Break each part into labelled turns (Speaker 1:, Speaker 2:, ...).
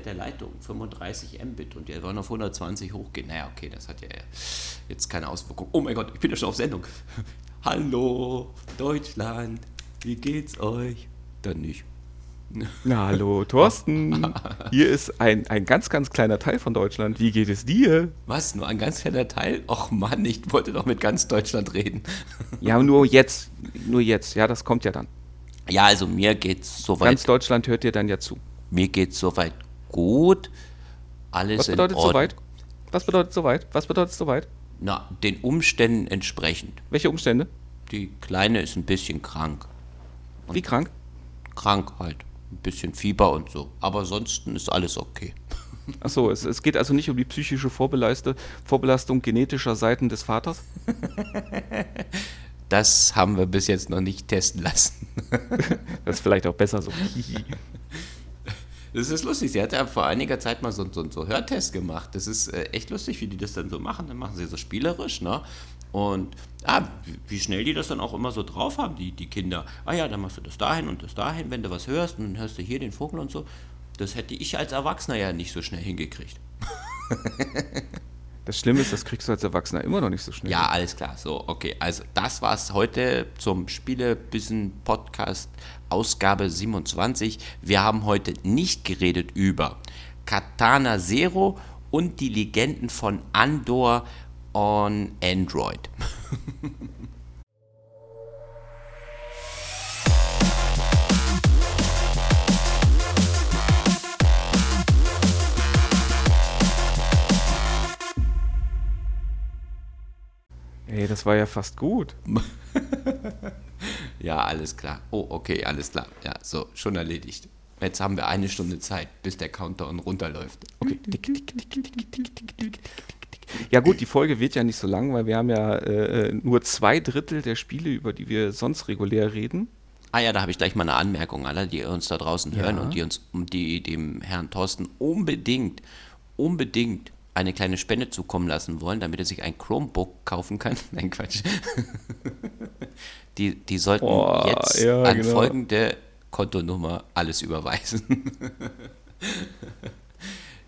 Speaker 1: der Leitung 35 Mbit und der wollen auf 120 hochgehen. Naja, okay, das hat ja jetzt keine Auswirkung. Oh mein Gott, ich bin ja schon auf Sendung. Hallo, Deutschland, wie geht's euch? Dann nicht.
Speaker 2: Na, hallo, Thorsten. Hier ist ein, ein ganz, ganz kleiner Teil von Deutschland. Wie geht es dir?
Speaker 1: Was? Nur ein ganz kleiner Teil? Och Mann, ich wollte doch mit ganz Deutschland reden.
Speaker 2: Ja, nur jetzt. Nur jetzt. Ja, das kommt ja dann.
Speaker 1: Ja, also mir geht's soweit.
Speaker 2: Ganz Deutschland hört dir dann ja zu.
Speaker 1: Mir geht's soweit gut. Alles
Speaker 2: Was bedeutet soweit? Was bedeutet soweit? Was bedeutet soweit?
Speaker 1: Na, den Umständen entsprechend.
Speaker 2: Welche Umstände?
Speaker 1: Die Kleine ist ein bisschen krank.
Speaker 2: Wie krank?
Speaker 1: Krank halt. Ein bisschen Fieber und so. Aber ansonsten ist alles okay.
Speaker 2: Achso, es, es geht also nicht um die psychische Vorbeleiste, Vorbelastung genetischer Seiten des Vaters?
Speaker 1: Das haben wir bis jetzt noch nicht testen lassen.
Speaker 2: Das ist vielleicht auch besser so.
Speaker 1: Das ist lustig. Sie hat ja vor einiger Zeit mal so, so, so Hörtest gemacht. Das ist äh, echt lustig, wie die das dann so machen. Dann machen sie so spielerisch, ne? Und ah, wie- schnell die das dann auch immer so drauf haben, die, die Kinder. Ah ja, dann machst du das dahin und das dahin, wenn du was hörst, und dann hörst du hier den Vogel und so. Das hätte ich als Erwachsener ja nicht so schnell hingekriegt.
Speaker 2: Das Schlimme ist, das kriegst du als Erwachsener immer noch nicht so schnell.
Speaker 1: Ja, alles klar. So, okay. Also, das war's heute zum Spielebissen Podcast Ausgabe 27. Wir haben heute nicht geredet über Katana Zero und die Legenden von Andor on Android.
Speaker 2: Ey, das war ja fast gut.
Speaker 1: Ja, alles klar. Oh, okay, alles klar. Ja, so, schon erledigt. Jetzt haben wir eine Stunde Zeit, bis der Countdown runterläuft.
Speaker 2: Okay. Ja gut, die Folge wird ja nicht so lang, weil wir haben ja äh, nur zwei Drittel der Spiele, über die wir sonst regulär reden.
Speaker 1: Ah ja, da habe ich gleich mal eine Anmerkung. Alle, die uns da draußen
Speaker 2: ja.
Speaker 1: hören und die uns, die dem Herrn Thorsten unbedingt, unbedingt eine kleine Spende zukommen lassen wollen, damit er sich ein Chromebook kaufen kann. Nein, Quatsch. Die, die sollten
Speaker 2: Boah,
Speaker 1: jetzt
Speaker 2: ja,
Speaker 1: an
Speaker 2: genau.
Speaker 1: folgende Kontonummer alles überweisen.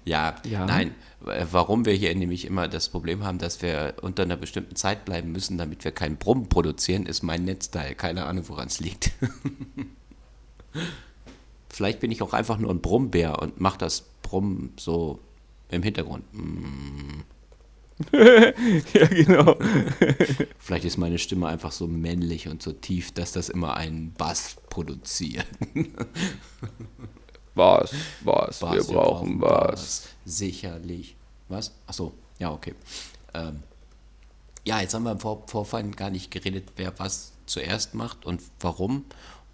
Speaker 1: ja,
Speaker 2: Ja.
Speaker 1: nein. Warum wir hier nämlich immer das Problem haben, dass wir unter einer bestimmten Zeit bleiben müssen, damit wir keinen Brumm produzieren, ist mein Netzteil. Keine Ahnung, woran es liegt. Vielleicht bin ich auch einfach nur ein Brummbär und mache das Brummen so im Hintergrund. Mm.
Speaker 2: ja, genau.
Speaker 1: Vielleicht ist meine Stimme einfach so männlich und so tief, dass das immer einen Bass produziert.
Speaker 2: Was, was, wir
Speaker 1: Bass,
Speaker 2: brauchen was.
Speaker 1: Sicherlich. Was? Ach so, ja, okay. Ähm, ja, jetzt haben wir im Vor Vorfall gar nicht geredet, wer was zuerst macht und warum.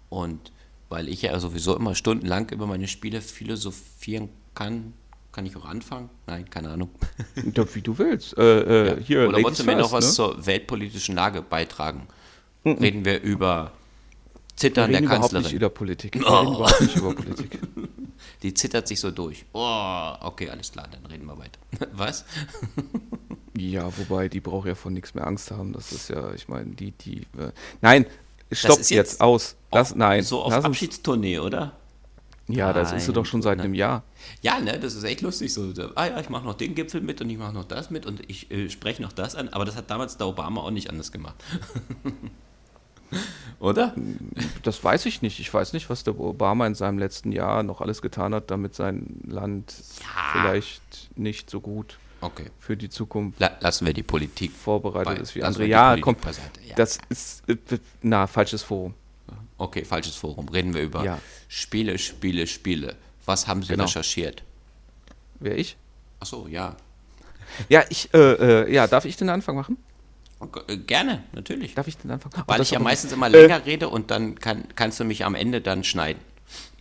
Speaker 1: Und weil ich ja sowieso immer stundenlang über meine Spiele philosophieren kann, kann ich auch anfangen? Nein, keine Ahnung.
Speaker 2: Ja, wie du willst. Äh, äh, hier,
Speaker 1: Oder wolltest du mir noch was
Speaker 2: ne?
Speaker 1: Zur weltpolitischen Lage beitragen? Reden wir über
Speaker 2: Wir
Speaker 1: Zittern der
Speaker 2: reden überhaupt
Speaker 1: Kanzlerin.
Speaker 2: nicht über Politik. Wir reden überhaupt nicht über Politik.
Speaker 1: Die zittert sich so durch. Oh, okay, alles klar, dann reden wir weiter. Was?
Speaker 2: Ja, wobei, die braucht ja von nichts mehr Angst haben. Das ist ja, ich meine, die, die. Äh, nein, stopp jetzt,
Speaker 1: jetzt
Speaker 2: aus. Lass, nein.
Speaker 1: So auf Abschiedstournee, oder?
Speaker 2: Ja, das ist sie doch schon seit
Speaker 1: ne?
Speaker 2: einem Jahr.
Speaker 1: Ja, ne, das ist echt lustig. So, ah ja, ich mache noch den Gipfel mit und ich mache noch das mit und ich äh, spreche noch das an. Aber das hat damals der Obama auch nicht anders gemacht. oder?
Speaker 2: Das weiß ich nicht. Ich weiß nicht, was der Obama in seinem letzten Jahr noch alles getan hat, damit sein Land vielleicht nicht so gut
Speaker 1: Okay.
Speaker 2: für die Zukunft
Speaker 1: La lassen wir die Politik.
Speaker 2: vorbereitet
Speaker 1: bei-
Speaker 2: ist wie andere. Ja, komm,
Speaker 1: ja.
Speaker 2: das ist, äh, na, falsches Forum.
Speaker 1: Okay, falsches Forum. Reden wir über
Speaker 2: Ja.
Speaker 1: Spiele, Spiele, Spiele. Was haben Sie
Speaker 2: Genau.
Speaker 1: recherchiert?
Speaker 2: Wer ich?
Speaker 1: Ach so, ja.
Speaker 2: Ja, ich, äh, äh, ja, darf ich den Anfang machen?
Speaker 1: Okay, äh, gerne, natürlich.
Speaker 2: Darf ich den Anfang? Oh,
Speaker 1: Weil
Speaker 2: das
Speaker 1: ich ja meistens immer
Speaker 2: Äh,
Speaker 1: länger rede und dann kann, kannst du mich am Ende dann schneiden.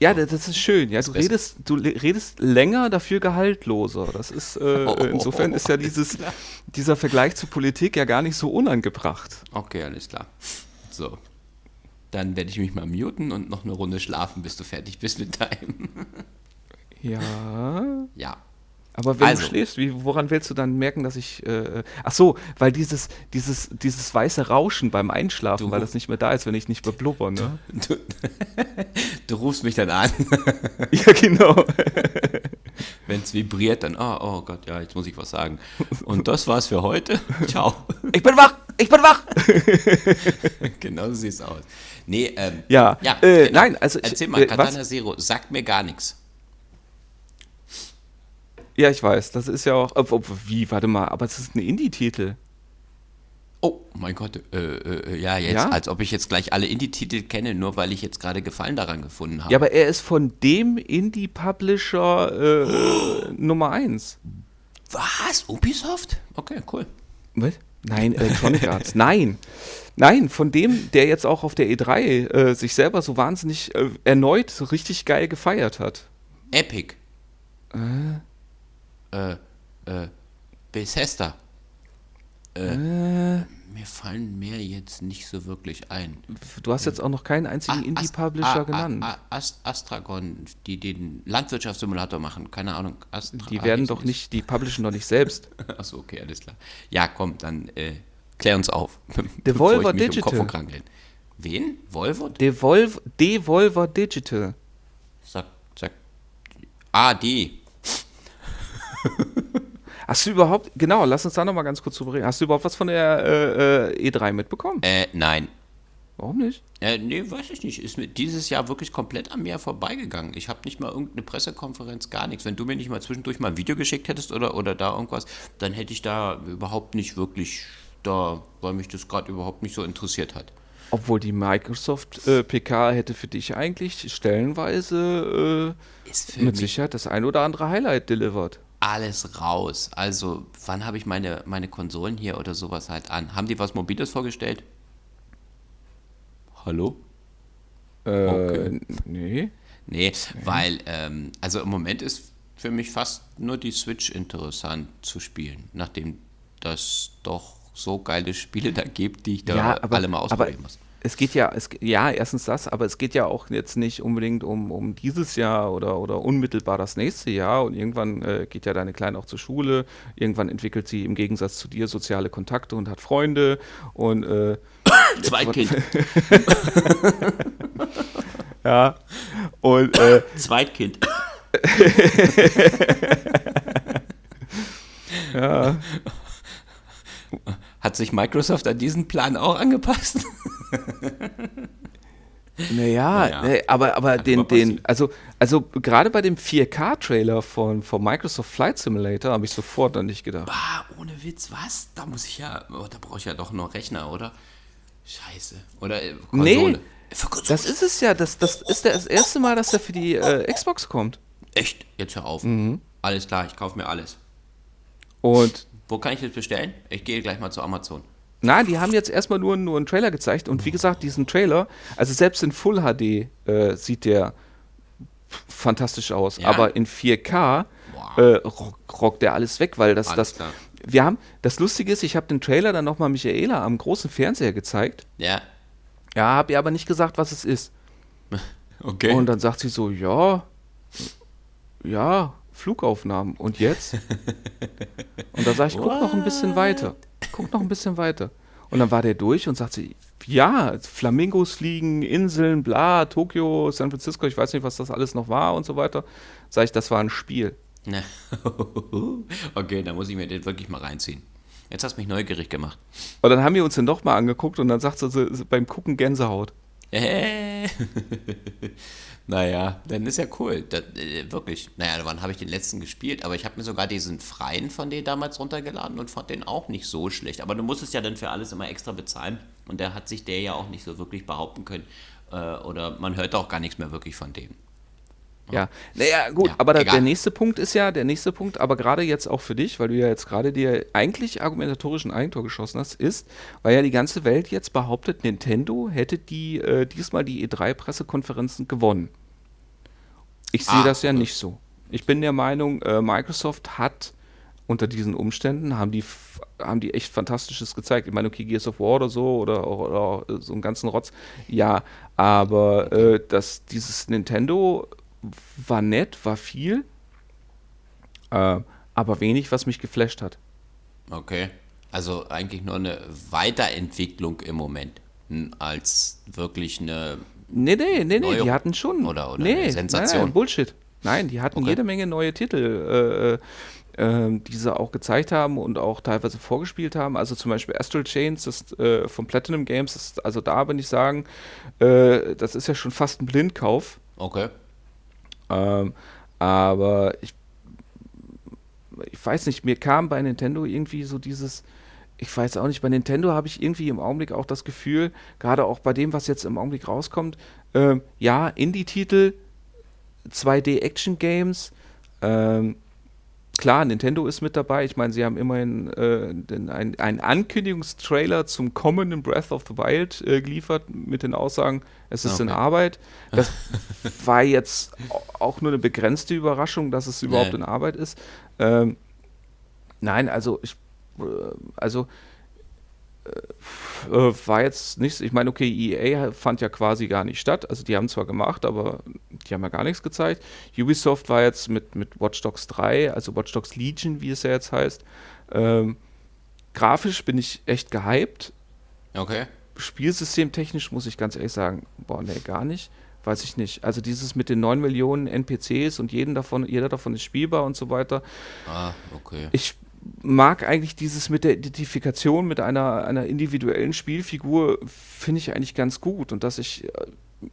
Speaker 2: Ja, das ist schön. Ja, du redest, du redest länger, dafür gehaltloser. Das ist äh,
Speaker 1: Oh,
Speaker 2: insofern ist ja dieses, dieser Vergleich zur Politik ja gar nicht so unangebracht.
Speaker 1: Okay, alles klar. So. Dann werde ich mich mal muten und noch eine Runde schlafen, bis du fertig bist mit deinem.
Speaker 2: Ja.
Speaker 1: Ja.
Speaker 2: Aber wenn
Speaker 1: Also.
Speaker 2: du schläfst, wie, woran willst du dann merken, dass ich. Äh, ach so, weil dieses, dieses, dieses weiße Rauschen beim Einschlafen,
Speaker 1: Du-
Speaker 2: weil das nicht mehr da ist, wenn ich nicht mehr blubber, ne?
Speaker 1: Du, du rufst mich dann an.
Speaker 2: ja, genau.
Speaker 1: Wenn es vibriert, dann, oh, oh Gott, ja, jetzt muss ich was sagen. Und das war's für heute. Ciao.
Speaker 2: Ich bin wach! Ich bin wach!
Speaker 1: genau so sieht's aus. Nee, ähm,
Speaker 2: Ja,
Speaker 1: ja
Speaker 2: äh,
Speaker 1: genau.
Speaker 2: nein, also ich-
Speaker 1: Erzähl mal,
Speaker 2: äh,
Speaker 1: Katana
Speaker 2: was?
Speaker 1: Zero, sagt mir gar nichts.
Speaker 2: Ja, ich weiß, das ist ja auch. Ob, ob, wie, warte mal, aber es ist ein Indie-Titel.
Speaker 1: Oh, mein Gott, äh, äh, ja, jetzt,
Speaker 2: Ja?
Speaker 1: als ob ich jetzt gleich alle Indie-Titel kenne, nur weil ich jetzt gerade Gefallen daran gefunden habe.
Speaker 2: Ja, aber er ist von dem Indie-Publisher äh, Nummer 1.
Speaker 1: Was? Ubisoft? Okay, cool.
Speaker 2: Was? Nein, Electronic Arts. Nein. Nein, von dem, der jetzt auch auf der E3 äh, sich selber so wahnsinnig äh, erneut so richtig geil gefeiert hat.
Speaker 1: Epic. Äh, äh, Bethesda. Äh, mir fallen mehr jetzt nicht so wirklich ein.
Speaker 2: Du hast jetzt auch noch keinen einzigen Indie-Publisher genannt.
Speaker 1: Ast Astragon, die den Landwirtschaftssimulator machen. Keine Ahnung. Astra
Speaker 2: die werden doch nicht, die publishen doch nicht selbst.
Speaker 1: Achso, okay, alles klar. Ja, komm, dann äh, klär uns auf.
Speaker 2: Devolver
Speaker 1: mich um
Speaker 2: Digital.
Speaker 1: Kopf. Wen? Volvo?
Speaker 2: Devolv Devolver Digital.
Speaker 1: Sag, sag. Ah, die.
Speaker 2: Hast du überhaupt, genau, lass uns da nochmal ganz kurz drüber reden. Hast du überhaupt was von der äh, äh, E3 mitbekommen?
Speaker 1: Äh, nein.
Speaker 2: Warum nicht?
Speaker 1: Äh, nee, weiß ich nicht. Ist mir dieses Jahr wirklich komplett an mir vorbeigegangen. Ich habe nicht mal irgendeine Pressekonferenz, gar nichts. Wenn du mir nicht mal zwischendurch mal ein Video geschickt hättest oder, oder da irgendwas, dann hätte ich da überhaupt nicht wirklich da, weil mich das gerade überhaupt nicht so interessiert hat.
Speaker 2: Obwohl die Microsoft äh, PK hätte für dich eigentlich stellenweise äh, mit Sicherheit das ein oder andere Highlight delivered.
Speaker 1: Alles raus. Also, wann habe ich meine, meine Konsolen hier oder sowas halt an? Haben die was Mobiles vorgestellt? Hallo?
Speaker 2: Äh,
Speaker 1: Okay.
Speaker 2: nee.
Speaker 1: Nee, weil, ähm, also im Moment ist für mich fast nur die Switch interessant zu spielen, nachdem das doch so geile Spiele da gibt, die ich da
Speaker 2: Ja, aber-
Speaker 1: alle mal ausprobieren muss.
Speaker 2: Es geht ja, es, ja, erstens das, aber es geht ja auch jetzt nicht unbedingt um, um dieses Jahr oder, oder unmittelbar das nächste Jahr. Und irgendwann äh, geht ja deine Kleine auch zur Schule. Irgendwann entwickelt sie im Gegensatz zu dir soziale Kontakte und hat Freunde. Und äh,
Speaker 1: Zweitkind,
Speaker 2: ja, und äh,
Speaker 1: Zweitkind.
Speaker 2: ja,
Speaker 1: Hat sich Microsoft an diesen Plan auch angepasst?
Speaker 2: naja,
Speaker 1: Naja.
Speaker 2: nee, aber, aber den, den, also, also gerade bei dem 4K-Trailer von, von Microsoft Flight Simulator habe ich sofort an dich gedacht.
Speaker 1: Ah, ohne Witz, was? Da muss ich ja, oh, da brauche ich ja doch noch Rechner, oder? Scheiße. Oder äh,
Speaker 2: Nee,
Speaker 1: Konsole. Konsole.
Speaker 2: Das ist es ja, das, das ist das erste Mal, dass er für die äh, Xbox kommt.
Speaker 1: Echt? Jetzt hör auf.
Speaker 2: Mhm.
Speaker 1: Alles klar, ich kaufe mir alles.
Speaker 2: Und
Speaker 1: Wo kann ich das bestellen? Ich gehe gleich mal zu Amazon.
Speaker 2: Na, die haben jetzt erstmal nur, nur einen Trailer gezeigt und wie gesagt, diesen Trailer, also selbst in Full HD äh, sieht der fantastisch aus,
Speaker 1: Ja?
Speaker 2: aber in 4K
Speaker 1: Wow.
Speaker 2: äh, rock, rockt der alles weg, weil das,
Speaker 1: Alles
Speaker 2: das,
Speaker 1: klar.
Speaker 2: wir haben, das Lustige ist, ich habe den Trailer dann nochmal Michaela am großen Fernseher gezeigt,
Speaker 1: Ja,
Speaker 2: ja, habe ihr aber nicht gesagt, was es ist.
Speaker 1: okay.
Speaker 2: Und dann sagt sie so, ja, ja, Flugaufnahmen. Und jetzt? Und da sag ich, guck noch ein bisschen weiter. Guck noch ein bisschen weiter. Und dann war der durch und sagt sie, ja, Flamingos fliegen, Inseln, bla, Tokio, San Francisco, ich weiß nicht, was das alles noch war und so weiter. Sag ich, das war ein Spiel.
Speaker 1: Okay, da muss ich mir den wirklich mal reinziehen. Jetzt hast du mich neugierig gemacht.
Speaker 2: Und dann haben wir uns den doch mal angeguckt und dann sagt sie beim Gucken Gänsehaut.
Speaker 1: Äh. naja, dann ist ja cool. Das, äh, wirklich. Naja, wann habe ich den letzten gespielt? Aber ich habe mir sogar diesen freien von denen damals runtergeladen und fand den auch nicht so schlecht. Aber du musstest ja dann für alles immer extra bezahlen. Und da hat sich der ja auch nicht so wirklich behaupten können. Äh, oder man hört auch gar nichts mehr wirklich von dem.
Speaker 2: Ja, naja, gut,
Speaker 1: Ja,
Speaker 2: aber da, der nächste Punkt ist ja, der nächste Punkt, aber gerade jetzt auch für dich, weil du ja jetzt gerade dir eigentlich argumentatorischen Eigentor geschossen hast, ist, weil ja die ganze Welt jetzt behauptet, Nintendo hätte die äh, diesmal die E3-Pressekonferenzen gewonnen. Ich sehe
Speaker 1: Ah,
Speaker 2: das ja
Speaker 1: okay.
Speaker 2: nicht so. Ich bin der Meinung, äh, Microsoft hat unter diesen Umständen haben die, haben die echt Fantastisches gezeigt. Ich meine, okay, Gears of War oder so oder, oder, oder so einen ganzen Rotz, ja, aber äh, das, dieses Nintendo war nett, war viel, äh, aber wenig, was mich geflasht hat.
Speaker 1: Okay. Also eigentlich nur eine Weiterentwicklung im Moment. n- Als wirklich eine.
Speaker 2: Nee, nee, nee, nee, die hatten schon.
Speaker 1: oder- oder
Speaker 2: nee,
Speaker 1: eine Sensation.
Speaker 2: Nein, nein, Bullshit. Nein, die hatten okay. jede Menge neue Titel. Äh, äh, die sie auch gezeigt haben und auch teilweise vorgespielt haben. Also zum Beispiel Astral Chains das, äh, von Platinum Games, ist, also da bin ich sagen, äh, das ist ja schon fast ein Blindkauf.
Speaker 1: Okay.
Speaker 2: Ähm, aber ich, ich weiß nicht, mir kam bei Nintendo irgendwie so dieses, ich weiß auch nicht, bei Nintendo habe ich irgendwie im Augenblick auch das Gefühl, gerade auch bei dem, was jetzt im Augenblick rauskommt, äh, ja, Indie-Titel, 2D-Action-Games, ähm, klar, Nintendo ist mit dabei. Ich meine, sie haben immerhin äh, einen, einen Ankündigungstrailer zum kommenden Breath of the Wild äh, geliefert mit den Aussagen, es ist okay. in Arbeit. Das war jetzt auch nur eine begrenzte Überraschung, dass es überhaupt nee. in Arbeit ist. Ähm, nein, also ich, äh, also war jetzt nichts. Ich meine, okay, EA fand ja quasi gar nicht statt. Also die haben zwar gemacht, aber die haben ja gar nichts gezeigt. Ubisoft war jetzt mit, mit Watch Dogs 3, also Watch Dogs Legion, wie es ja jetzt heißt. Ähm, grafisch bin ich echt gehypt.
Speaker 1: Okay.
Speaker 2: Spielsystemtechnisch muss ich ganz ehrlich sagen, boah, nee, gar nicht. Weiß ich nicht. Also dieses mit den 9 Millionen NPCs und jeden davon, jeder davon ist spielbar und so weiter.
Speaker 1: Ah, okay.
Speaker 2: Ich mag eigentlich dieses mit der Identifikation mit einer, einer individuellen Spielfigur, finde ich eigentlich ganz gut. Und dass ich, äh,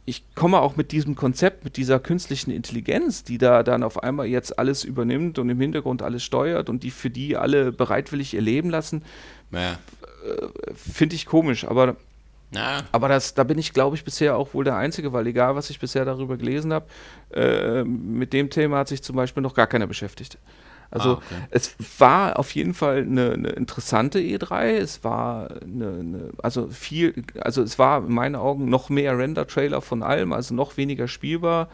Speaker 2: ich komme auch mit diesem Konzept, mit dieser künstlichen Intelligenz, die da dann auf einmal jetzt alles übernimmt und im Hintergrund alles steuert und die für die alle bereitwillig ihr Leben lassen,
Speaker 1: naja.
Speaker 2: Äh, finde ich komisch. Aber
Speaker 1: na.
Speaker 2: Aber das, da bin ich, glaube ich, bisher auch wohl der Einzige, weil egal, was ich bisher darüber gelesen habe, äh, mit dem Thema hat sich zum Beispiel noch gar keiner beschäftigt. Also ah, okay. es war auf jeden Fall eine, eine, interessante E3. Es war eine, eine, also viel, also es war in meinen Augen noch mehr Render-Trailer von allem, also noch weniger spielbar.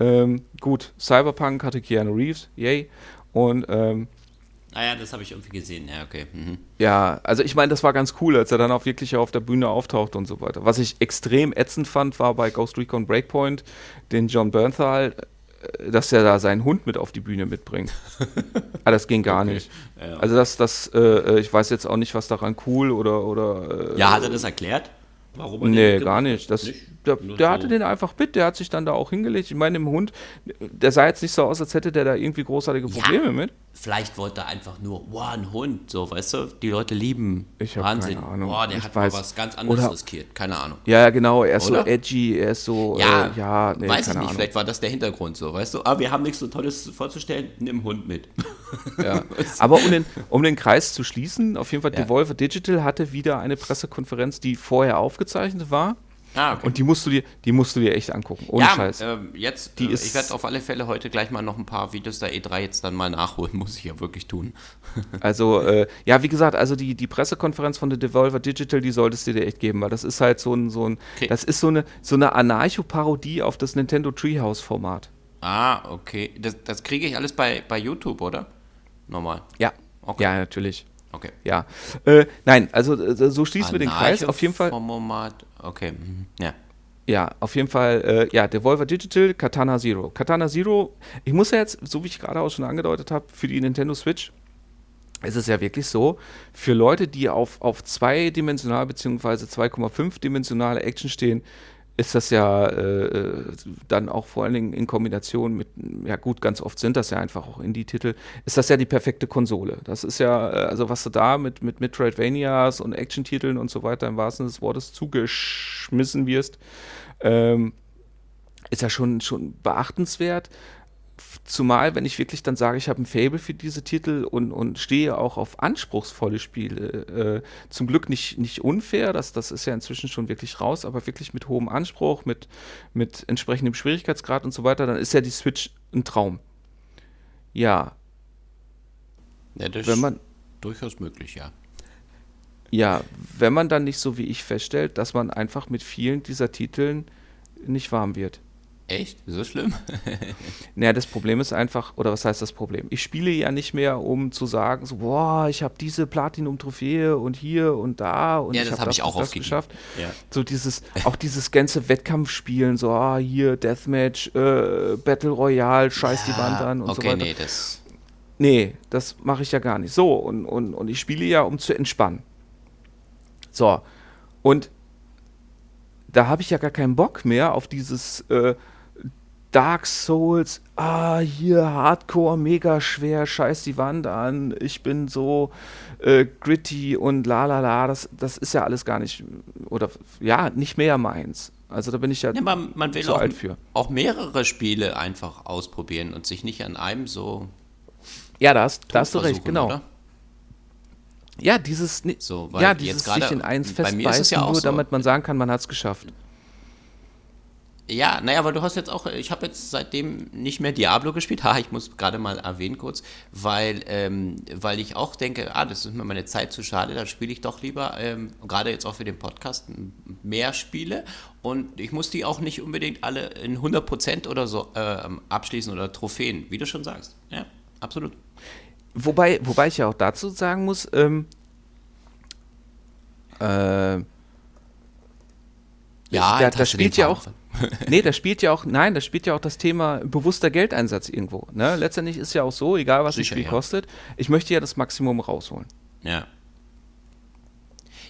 Speaker 2: Ähm, gut, Cyberpunk hatte Keanu Reeves, yay. Und ähm,
Speaker 1: Ah ja, das habe ich irgendwie gesehen, ja, okay. Mhm.
Speaker 2: Ja, also ich meine, das war ganz cool, als er dann auch wirklich auf der Bühne auftaucht und so weiter. Was ich extrem ätzend fand, war bei Ghost Recon Breakpoint, den John Bernthal dass er da seinen Hund mit auf die Bühne mitbringt. ah, das ging gar okay. nicht. Ja. Also das, das, äh, äh, ich weiß jetzt auch nicht, was daran cool oder oder.
Speaker 1: Äh, ja, hat er das erklärt?
Speaker 2: Warum er Nee, gar nicht. Das, nicht? Der, der hatte den einfach mit, der hat sich dann da auch hingelegt. Ich meine, im Hund, der sah jetzt nicht so aus, als hätte der da irgendwie großartige Probleme ja, mit.
Speaker 1: Vielleicht wollte er einfach nur, wow, ein Hund, so, weißt du? Die Leute lieben
Speaker 2: ich Wahnsinn. Keine Ahnung.
Speaker 1: Boah, der
Speaker 2: ich
Speaker 1: hat weiß. mal was ganz anderes oder, riskiert, keine Ahnung.
Speaker 2: Ja, genau, er ist oder? so edgy, er ist so,
Speaker 1: ja, äh, ja nee, weiß ich nicht, Ahnung. vielleicht war das der Hintergrund so, weißt du? Aber wir haben nichts so Tolles vorzustellen, nimm Hund mit.
Speaker 2: Ja. Aber um den, um den Kreis zu schließen, auf jeden Fall, ja. Devolver Digital hatte wieder eine Pressekonferenz, die vorher aufgezeichnet war.
Speaker 1: Ah, okay.
Speaker 2: Und die musst du dir, die musst du dir echt angucken. Ohne ja, Scheiß.
Speaker 1: Äh, jetzt, die äh, ich werde auf alle Fälle heute gleich mal noch ein paar Videos der E3 jetzt dann mal nachholen, muss ich ja wirklich tun.
Speaker 2: also, äh, ja, wie gesagt, also die, die Pressekonferenz von der Devolver Digital, die solltest du dir echt geben, weil das ist halt so ein, so ein, okay. das ist so eine, so eine Anarcho-Parodie auf das Nintendo Treehouse-Format.
Speaker 1: Ah, okay. Das, das kriege ich alles bei, bei YouTube, oder? Normal.
Speaker 2: Ja. Okay. Ja, natürlich.
Speaker 1: Okay.
Speaker 2: Ja. Äh, nein, also äh, so schließen wir den Kreis. Auf jeden Fall.
Speaker 1: Format. Okay. Mhm. Ja.
Speaker 2: Ja, auf jeden Fall, äh, ja, Devolver Digital, Katana Zero. Katana Zero, ich muss ja jetzt, so wie ich gerade auch schon angedeutet habe, für die Nintendo Switch ist es ja wirklich so, für Leute, die auf, auf zweidimensional bzw. 2,5-dimensionale Action stehen, ist das ja äh, dann auch vor allen Dingen in Kombination mit, ja gut, ganz oft sind das ja einfach auch Indie-Titel, ist das ja die perfekte Konsole. Das ist ja, äh, also was du da mit, mit Metroidvanias und Action-Titeln und so weiter im wahrsten Sinne des Wortes zugeschmissen wirst, ähm, ist ja schon, schon beachtenswert. Zumal, wenn ich wirklich dann sage, ich habe ein Fable für diese Titel und, und stehe auch auf anspruchsvolle Spiele. Äh, zum Glück nicht, nicht unfair, das, das ist ja inzwischen schon wirklich raus, aber wirklich mit hohem Anspruch, mit, mit entsprechendem Schwierigkeitsgrad und so weiter, dann ist ja die Switch ein Traum. Ja.
Speaker 1: Ja, das wenn man, ist durchaus möglich, ja.
Speaker 2: Ja, wenn man dann nicht so wie ich feststellt, dass man einfach mit vielen dieser Titeln nicht warm wird.
Speaker 1: Echt? So schlimm?
Speaker 2: naja, das Problem ist einfach, oder was heißt das Problem? Ich spiele ja nicht mehr, um zu sagen, so, boah, ich habe diese Platinum-Trophäe und hier und da und
Speaker 1: ja,
Speaker 2: ich
Speaker 1: habe hab das,
Speaker 2: hab das geschafft.
Speaker 1: Ja.
Speaker 2: So dieses, auch dieses ganze Wettkampfspielen, so, ah, hier, Deathmatch, äh, Battle Royale, scheiß ja, die Wand an und okay, so weiter.
Speaker 1: Nee, das
Speaker 2: nee, das mache ich ja gar nicht. So, und, und, und ich spiele ja, um zu entspannen. So, und da habe ich ja gar keinen Bock mehr auf dieses äh, Dark Souls, ah, hier Hardcore, mega schwer, scheiß die Wand an, ich bin so äh, gritty und la la la, das, das ist ja alles gar nicht, oder ja, nicht mehr meins. Also da bin ich ja,
Speaker 1: Ja, man, man will
Speaker 2: zu
Speaker 1: auch,
Speaker 2: alt für.
Speaker 1: auch mehrere Spiele einfach ausprobieren und sich nicht an einem so.
Speaker 2: Ja, da hast, da hast du recht, genau.
Speaker 1: Oder?
Speaker 2: Ja, dieses,
Speaker 1: So,
Speaker 2: ja, dieses sich in eins festbeißen, nur
Speaker 1: so.
Speaker 2: damit man sagen kann, man hat es geschafft.
Speaker 1: Ja, naja, weil du hast jetzt auch, ich habe jetzt seitdem nicht mehr Diablo gespielt. Ha, ich muss gerade mal erwähnen kurz, weil, ähm, weil ich auch denke, ah, das ist mir meine Zeit zu schade, da spiele ich doch lieber, ähm, gerade jetzt auch für den Podcast, mehr Spiele. Und ich muss die auch nicht unbedingt alle in 100% oder so ähm, abschließen oder Trophäen, wie du schon sagst. Ja, absolut.
Speaker 2: Wobei, wobei ich ja auch dazu sagen muss, ähm, äh,
Speaker 1: Ja,
Speaker 2: da,
Speaker 1: jetzt
Speaker 2: da
Speaker 1: hast du den
Speaker 2: spielt ja auch,
Speaker 1: Faden
Speaker 2: nee, da spielt ja auch, nein, da spielt ja auch das Thema bewusster Geldeinsatz irgendwo. Ne? Letztendlich ist ja auch so, egal was das
Speaker 1: Sicher,
Speaker 2: Spiel
Speaker 1: ja.
Speaker 2: kostet, ich möchte ja das Maximum rausholen.
Speaker 1: Ja.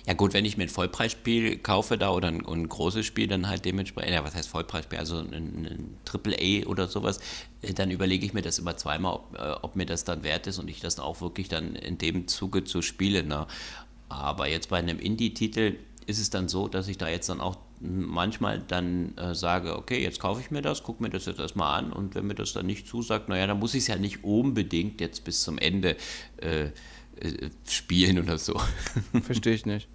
Speaker 1: Ja gut, wenn ich mir ein Vollpreisspiel kaufe da oder ein, ein großes Spiel, dann halt dementsprechend, ja was heißt Vollpreisspiel, also ein, ein Triple-A oder sowas, äh, dann überlege ich mir das immer zweimal, ob, äh, ob mir das dann wert ist und ich das auch wirklich dann in dem Zuge zu spielen. Ne? Aber jetzt bei einem Indie-Titel ist es dann so, dass ich da jetzt dann auch manchmal dann äh, sage, okay, jetzt kaufe ich mir das, gucke mir das jetzt erstmal an und wenn mir das dann nicht zusagt, naja, dann muss ich es ja nicht unbedingt jetzt bis zum Ende äh, äh, spielen oder so.
Speaker 2: Verstehe ich nicht.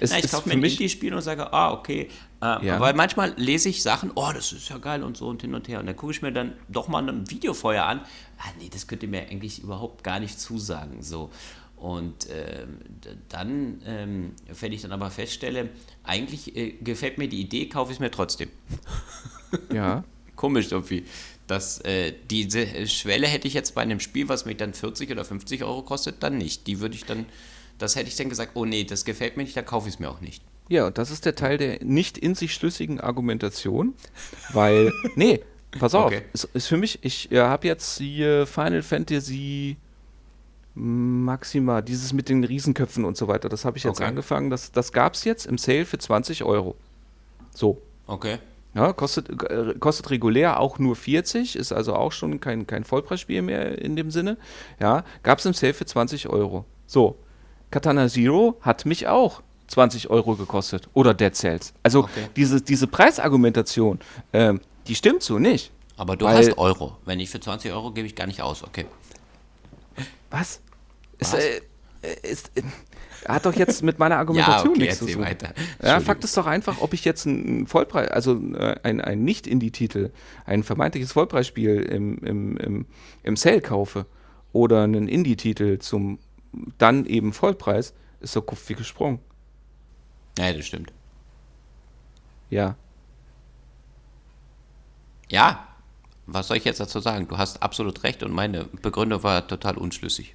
Speaker 2: Es
Speaker 1: Na, ich kaufe mir ein Indie-Spiel und sage, ah, okay. Äh,
Speaker 2: Ja.
Speaker 1: Weil manchmal lese ich Sachen, oh, das ist ja geil und so und hin und her. Und dann gucke ich mir dann doch mal ein Video vorher an. Ah, nee, das könnte mir eigentlich überhaupt gar nicht zusagen. So. Und ähm, dann, ähm, wenn ich dann aber feststelle, eigentlich äh, gefällt mir die Idee, kaufe ich es mir trotzdem.
Speaker 2: ja,
Speaker 1: Komisch irgendwie. Das, äh, diese Schwelle hätte ich jetzt bei einem Spiel, was mich dann 40 oder 50 Euro kostet, dann nicht. Die würde ich dann, das hätte ich dann gesagt, oh nee, das gefällt mir nicht, da kaufe ich es mir auch nicht.
Speaker 2: ja, und das ist der Tteill der nicht in sich schlüssigen Argumentation, weil, nee, pass auf,
Speaker 1: Okay.
Speaker 2: ist, ist für mich, ich äh, habe jetzt hier Final Fantasy Maxima, dieses mit den Riesenköpfen und so weiter, das habe ich jetzt
Speaker 1: Okay.
Speaker 2: angefangen, das, das gab es jetzt im Sale für 20 Euro. So,
Speaker 1: Okay.
Speaker 2: Ja, kostet, äh, kostet regulär auch nur 40, ist also auch schon kein, kein Vollpreisspiel mehr in dem Sinne. Ja, gab es im Sale für 20 Euro. So, Katana Zero hat mich auch 20 Euro gekostet. Oder Dead Cells. Also
Speaker 1: Okay.
Speaker 2: diese, diese Preisargumentation, ähm, die stimmt so nicht.
Speaker 1: Aber du hast Euro. Wenn ich für 20 Euro gebe ich gar nicht aus, okay.
Speaker 2: Was? Ist, äh, ist, äh, hat doch jetzt mit meiner Argumentation
Speaker 1: okay,
Speaker 2: nichts zu tun.
Speaker 1: weiter.
Speaker 2: Ja. Fakt ist doch einfach, ob ich jetzt einen Vollpreis, also äh, ein, ein Nicht-Indie-Titel, ein vermeintliches Vollpreisspiel im, im, im, im Sale kaufe oder einen Indie-Titel zum dann eben Vollpreis, ist doch Kupf wie gesprungen.
Speaker 1: Ja, das stimmt.
Speaker 2: Ja.
Speaker 1: Ja, was soll ich jetzt dazu sagen? Du hast absolut recht und meine Begründung war total unschlüssig.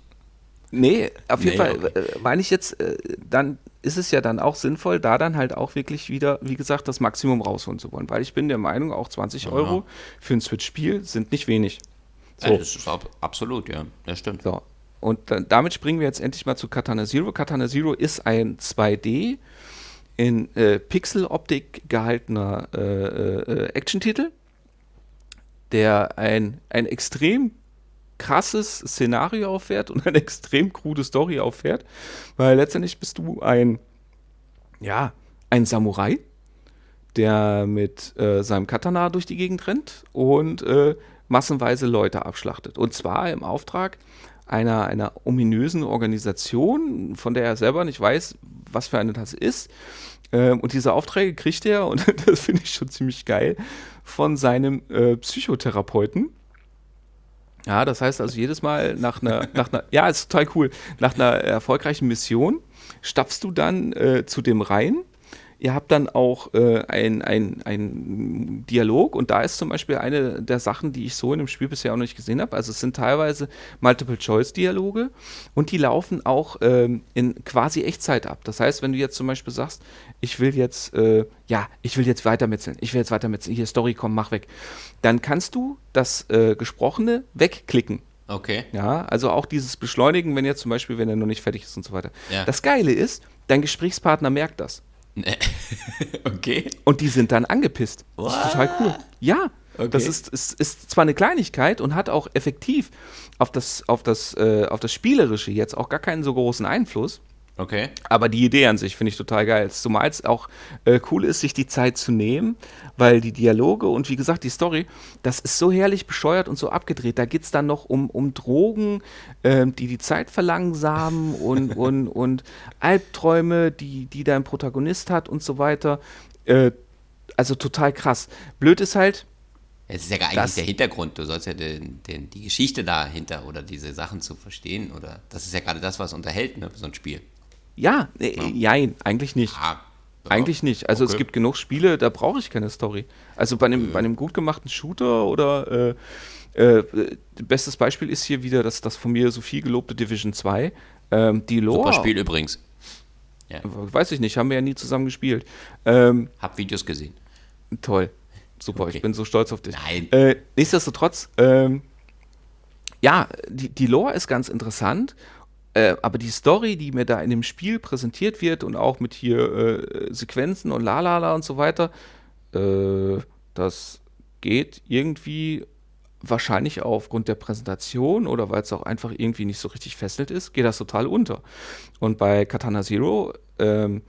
Speaker 2: Nee, auf jeden
Speaker 1: Nee,
Speaker 2: Fall,
Speaker 1: okay.
Speaker 2: äh, meine ich jetzt, äh, dann ist es ja dann auch sinnvoll, da dann halt auch wirklich wieder, wie gesagt, das Maximum rausholen zu wollen. Weil ich bin der Meinung, auch 20
Speaker 1: Ja.
Speaker 2: Euro für ein Switch-Spiel sind nicht wenig.
Speaker 1: So. Ja, absolut, ja. Das stimmt.
Speaker 2: So. Und dann, damit springen wir jetzt endlich mal zu Katana Zero. Katana Zero ist ein 2D in äh, Pixel-Optik gehaltener äh, äh, Action-Titel, der ein, ein extrem krasses Szenario auffährt und eine extrem krude Story auffährt, weil letztendlich bist du ein, ja, ein Samurai, der mit äh, seinem Katana durch die Gegend rennt und äh, massenweise Leute abschlachtet. Und zwar im Auftrag einer, einer ominösen Organisation, von der er selber nicht weiß, was für eine das ist. Ähm, und diese Aufträge kriegt er, und das finde ich schon ziemlich geil, von seinem äh, Psychotherapeuten. Ja, das heißt also jedes Mal nach einer, nach einer, ja, ist total cool, nach einer erfolgreichen Mission stapfst du dann äh, zu dem rein. Ihr habt dann auch äh, ein, ein, ein Dialog und da ist zum Beispiel eine der Sachen, die ich so in dem Spiel bisher auch noch nicht gesehen habe. Also es sind teilweise Multiple-Choice-Dialoge und die laufen auch ähm, in quasi Echtzeit ab. Das heißt, wenn du jetzt zum Beispiel sagst, ich will jetzt, äh, ja, ich will jetzt weitermetzeln, ich will jetzt weitermetzeln, hier Story, komm, mach weg, dann kannst du das äh, Gesprochene wegklicken.
Speaker 1: Okay.
Speaker 2: Ja, also auch dieses Beschleunigen, wenn jetzt zum Beispiel, wenn er noch nicht fertig ist und so weiter.
Speaker 1: Ja.
Speaker 2: Das Geile ist, dein Gesprächspartner merkt das.
Speaker 1: okay.
Speaker 2: Und die sind dann angepisst. Das ist total cool. Ja, Okay. Das ist, ist, ist zwar eine Kleinigkeit und hat auch effektiv auf das, auf das, äh, auf das Spielerische jetzt auch gar keinen so großen Einfluss.
Speaker 1: Okay.
Speaker 2: Aber die Idee an sich finde ich total geil. Zumal es auch äh, cool ist, sich die Zeit zu nehmen, weil die Dialoge und wie gesagt die Story, das ist so herrlich bescheuert und so abgedreht. Da geht es dann noch um, um Drogen, äh, die die Zeit verlangsamen und, und, und Albträume, die, die dein Protagonist hat und so weiter. Äh, also total krass. Blöd ist halt,
Speaker 1: es ist ja gar eigentlich der Hintergrund. Du sollst ja den, den, die Geschichte dahinter oder diese Sachen zu verstehen. Oder das ist ja gerade das, was unterhält, ne, so ein Spiel.
Speaker 2: Ja, äh, ja. jein, eigentlich nicht. Ah, ja. Eigentlich nicht. Also okay. es gibt genug Spiele, da brauche ich keine Story. Also bei einem, äh. bei einem gut gemachten Shooter oder äh, äh, bestes Beispiel ist hier wieder das, das von mir so viel gelobte Division 2. Ähm, die Lore.
Speaker 1: Super Spiel übrigens.
Speaker 2: Ja. Weiß ich nicht, haben wir ja nie zusammen gespielt. Ähm,
Speaker 1: Hab Videos gesehen.
Speaker 2: Toll. Super, okay. ich bin so stolz auf dich.
Speaker 1: Nein.
Speaker 2: Äh, nichtsdestotrotz, ähm, ja, die, die Lore ist ganz interessant äh, aber die Story, die mir da in dem Spiel präsentiert wird und auch mit hier äh, Sequenzen und lalala und so weiter, äh, das geht irgendwie wahrscheinlich aufgrund der Präsentation oder weil es auch einfach irgendwie nicht so richtig fesselt ist, geht das total unter. Und bei Katana Zero, ähm,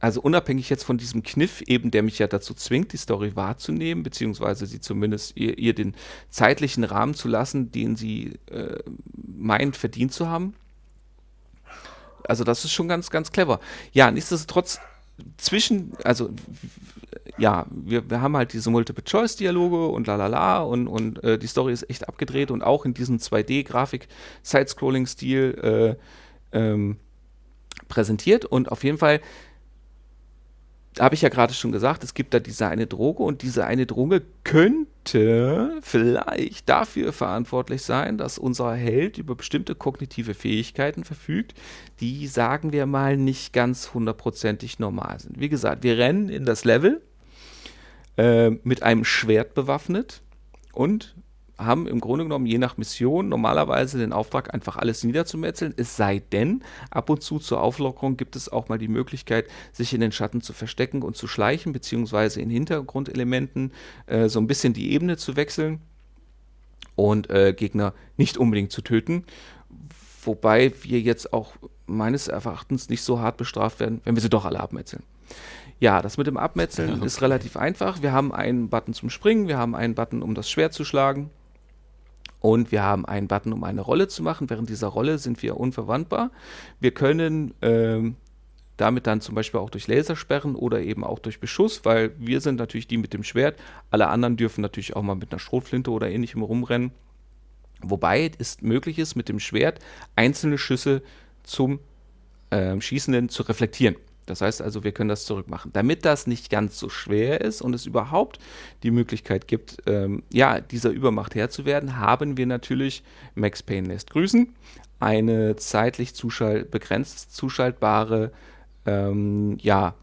Speaker 2: also unabhängig jetzt von diesem Kniff eben, der mich ja dazu zwingt, die Story wahrzunehmen, beziehungsweise sie zumindest ihr, ihr den zeitlichen Rahmen zu lassen, den sie äh, meint, verdient zu haben, also das ist schon ganz, ganz clever. Ja, nichtsdestotrotz zwischen, also ja, wir, wir haben halt diese Multiple-Choice-Dialoge und lalala und, und äh, die Story ist echt abgedreht und auch in diesem 2D-Grafik-Side-Scrolling-Stil äh, ähm, präsentiert und auf jeden Fall habe ich ja gerade schon gesagt, es gibt da diese eine Droge und diese eine Droge könnte vielleicht dafür verantwortlich sein, dass unser Held über bestimmte kognitive Fähigkeiten verfügt, die, sagen wir mal, nicht ganz hundertprozentig normal sind. Wie gesagt, wir rennen in das Level äh, mit einem Schwert bewaffnet und haben im Grunde genommen je nach Mission normalerweise den Auftrag, einfach alles niederzumetzeln. Es sei denn, ab und zu zur Auflockerung gibt es auch mal die Möglichkeit, sich in den Schatten zu verstecken und zu schleichen, beziehungsweise in Hintergrundelementen äh, so ein bisschen die Ebene zu wechseln und äh, Gegner nicht unbedingt zu töten. Wobei wir jetzt auch meines Erachtens nicht so hart bestraft werden, wenn wir sie doch alle abmetzeln. Ja, das mit dem Abmetzeln ja, okay. ist relativ einfach. Wir haben einen Button zum Springen, wir haben einen Button, um das Schwert zu schlagen. Und wir haben einen Button, um eine Rolle zu machen. Während dieser Rolle sind wir unverwandbar. Wir können ähm, damit dann zum Beispiel auch durch Laser sperren oder eben auch durch Beschuss, weil wir sind natürlich die mit dem Schwert. Alle anderen dürfen natürlich auch mal mit einer Schrotflinte oder ähnlichem rumrennen. Wobei es möglich ist, mit dem Schwert einzelne Schüsse zum äh, Schießenden zu reflektieren. Das heißt also, wir können das zurückmachen. Damit das nicht ganz so schwer ist und es überhaupt die Möglichkeit gibt, ähm, ja, dieser Übermacht Herr zu werden, haben wir natürlich Max Payne lässt grüßen, eine zeitlich zuschalt begrenzt zuschaltbare ähm, ja,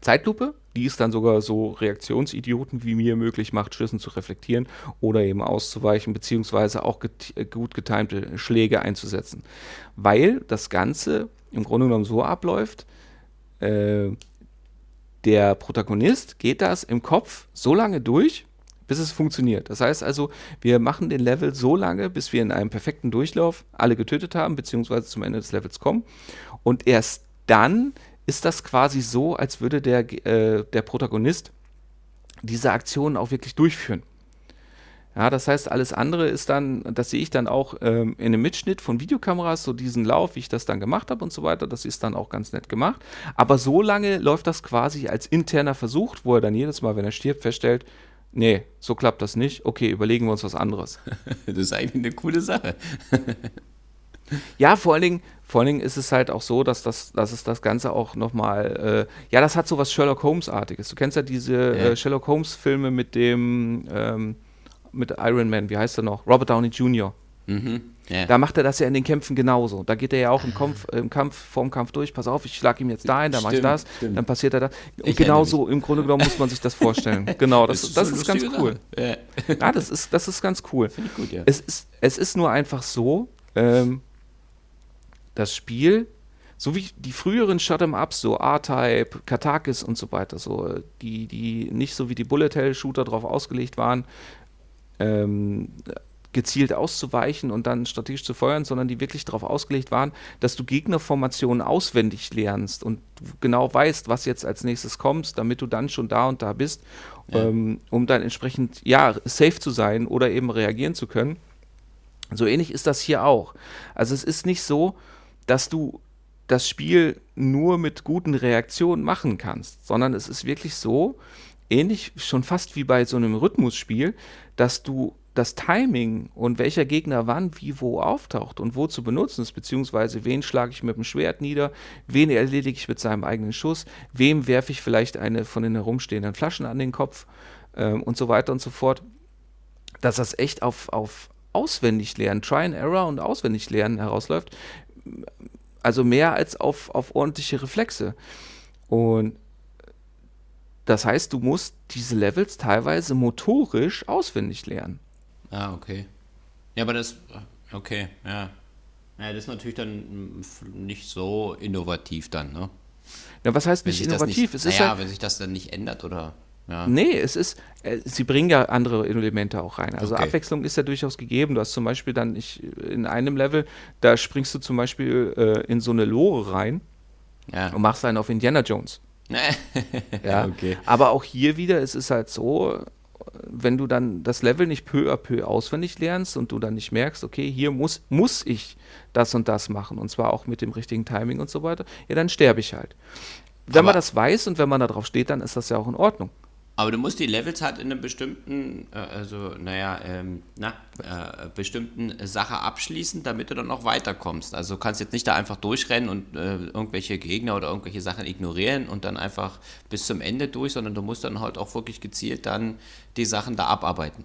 Speaker 2: Zeitlupe, die es dann sogar so Reaktionsidioten wie mir möglich macht, Schüssen zu reflektieren oder eben auszuweichen, beziehungsweise auch get gut getimte Schläge einzusetzen. Weil das Ganze im Grunde genommen so abläuft, äh, der Protagonist geht das im Kopf so lange durch, bis es funktioniert. Das heißt also, wir machen den Level so lange, bis wir in einem perfekten Durchlauf alle getötet haben, beziehungsweise zum Ende des Levels kommen. Und erst dann ist das quasi so, als würde der, äh, der Protagonist diese Aktion auch wirklich durchführen. Ja, das heißt, alles andere ist dann, das sehe ich dann auch ähm, in einem Mitschnitt von Videokameras, so diesen Lauf, wie ich das dann gemacht habe und so weiter. Das ist dann auch ganz nett gemacht. Aber so lange läuft das quasi als interner Versuch, wo er dann jedes Mal, wenn er stirbt, feststellt, nee, so klappt das nicht. Okay, überlegen wir uns was anderes.
Speaker 1: das ist eigentlich eine coole Sache.
Speaker 2: ja, vor allen Dingen, vor allen Dingen ist es halt auch so, dass, das, dass es das Ganze auch nochmal, äh, ja, das hat so was Sherlock Holmes-artiges. Du kennst ja diese ja. Äh, Sherlock Holmes-Filme mit dem, ähm, mit Iron Man, wie heißt er noch? Robert Downey Jr. Mhm. Yeah. Da macht er das ja in den Kämpfen genauso. Da geht er ja auch im Kampf, im Kampf vorm Kampf durch. Pass auf, ich schlage ihm jetzt da ein, dann mache ich das, stimmt. dann passiert er das. Und genau so, im Grunde genommen muss man sich das vorstellen. genau, das, das, das ist, ganz cool. Ja. ja, das ist, das ist ganz cool. Finde ich gut, ja. Es ist, es ist nur einfach so, ähm, das Spiel so wie die früheren Shot'em-Ups, so R-Type, Katakis und so weiter, so, die, die nicht so wie die Bullet-Hell-Shooter darauf ausgelegt waren, ähm, gezielt auszuweichen und dann strategisch zu feuern, sondern die wirklich darauf ausgelegt waren, dass du Gegnerformationen auswendig lernst und genau weißt, was jetzt als nächstes kommt, damit du dann schon da und da bist, ja. ähm, um dann entsprechend ja safe zu sein oder eben reagieren zu können. So ähnlich ist das hier auch. Also es ist nicht so, dass du das Spiel nur mit guten Reaktionen machen kannst, sondern es ist wirklich so, ähnlich schon fast wie bei so einem Rhythmusspiel, dass du das Timing und welcher Gegner wann, wie, wo auftaucht und wo zu benutzen ist, beziehungsweise wen schlage ich mit dem Schwert nieder, wen erledige ich mit seinem eigenen Schuss, wem werfe ich vielleicht eine von den herumstehenden Flaschen an den Kopf ähm, und so weiter und so fort, dass das echt auf, auf auswendig lernen, Try and Error und auswendig lernen herausläuft, also mehr als auf, auf ordentliche Reflexe. Und das heißt, du musst diese Levels teilweise motorisch auswendig lernen.
Speaker 1: Ah, okay. Ja, aber das, okay, ja. Ja, das ist natürlich dann nicht so innovativ dann, ne?
Speaker 2: Ja, was heißt wenn nicht innovativ?
Speaker 1: Nicht, es ist ja, wenn sich das dann nicht ändert, oder? Ja.
Speaker 2: Nee, es ist, äh, sie bringen ja andere Elemente auch rein. Also okay. Abwechslung ist ja durchaus gegeben. Du hast zum Beispiel dann, ich, in einem Level, da springst du zum Beispiel äh, in so eine Lore rein ja. und machst einen auf Indiana Jones. ja, okay. Aber auch hier wieder, es ist halt so, wenn du dann das Level nicht peu à peu auswendig lernst und du dann nicht merkst, okay, hier muss, muss ich das und das machen und zwar auch mit dem richtigen Timing und so weiter, ja, dann sterbe ich halt. Wenn Aber man das weiß und wenn man da drauf steht, dann ist das ja auch in Ordnung.
Speaker 1: Aber du musst die Levels halt in einer bestimmten, äh, also naja, ähm, na, äh, bestimmten Sache abschließen, damit du dann auch weiterkommst. Also du kannst jetzt nicht da einfach durchrennen und äh, irgendwelche Gegner oder irgendwelche Sachen ignorieren und dann einfach bis zum Ende durch, sondern du musst dann halt auch wirklich gezielt dann die Sachen da abarbeiten.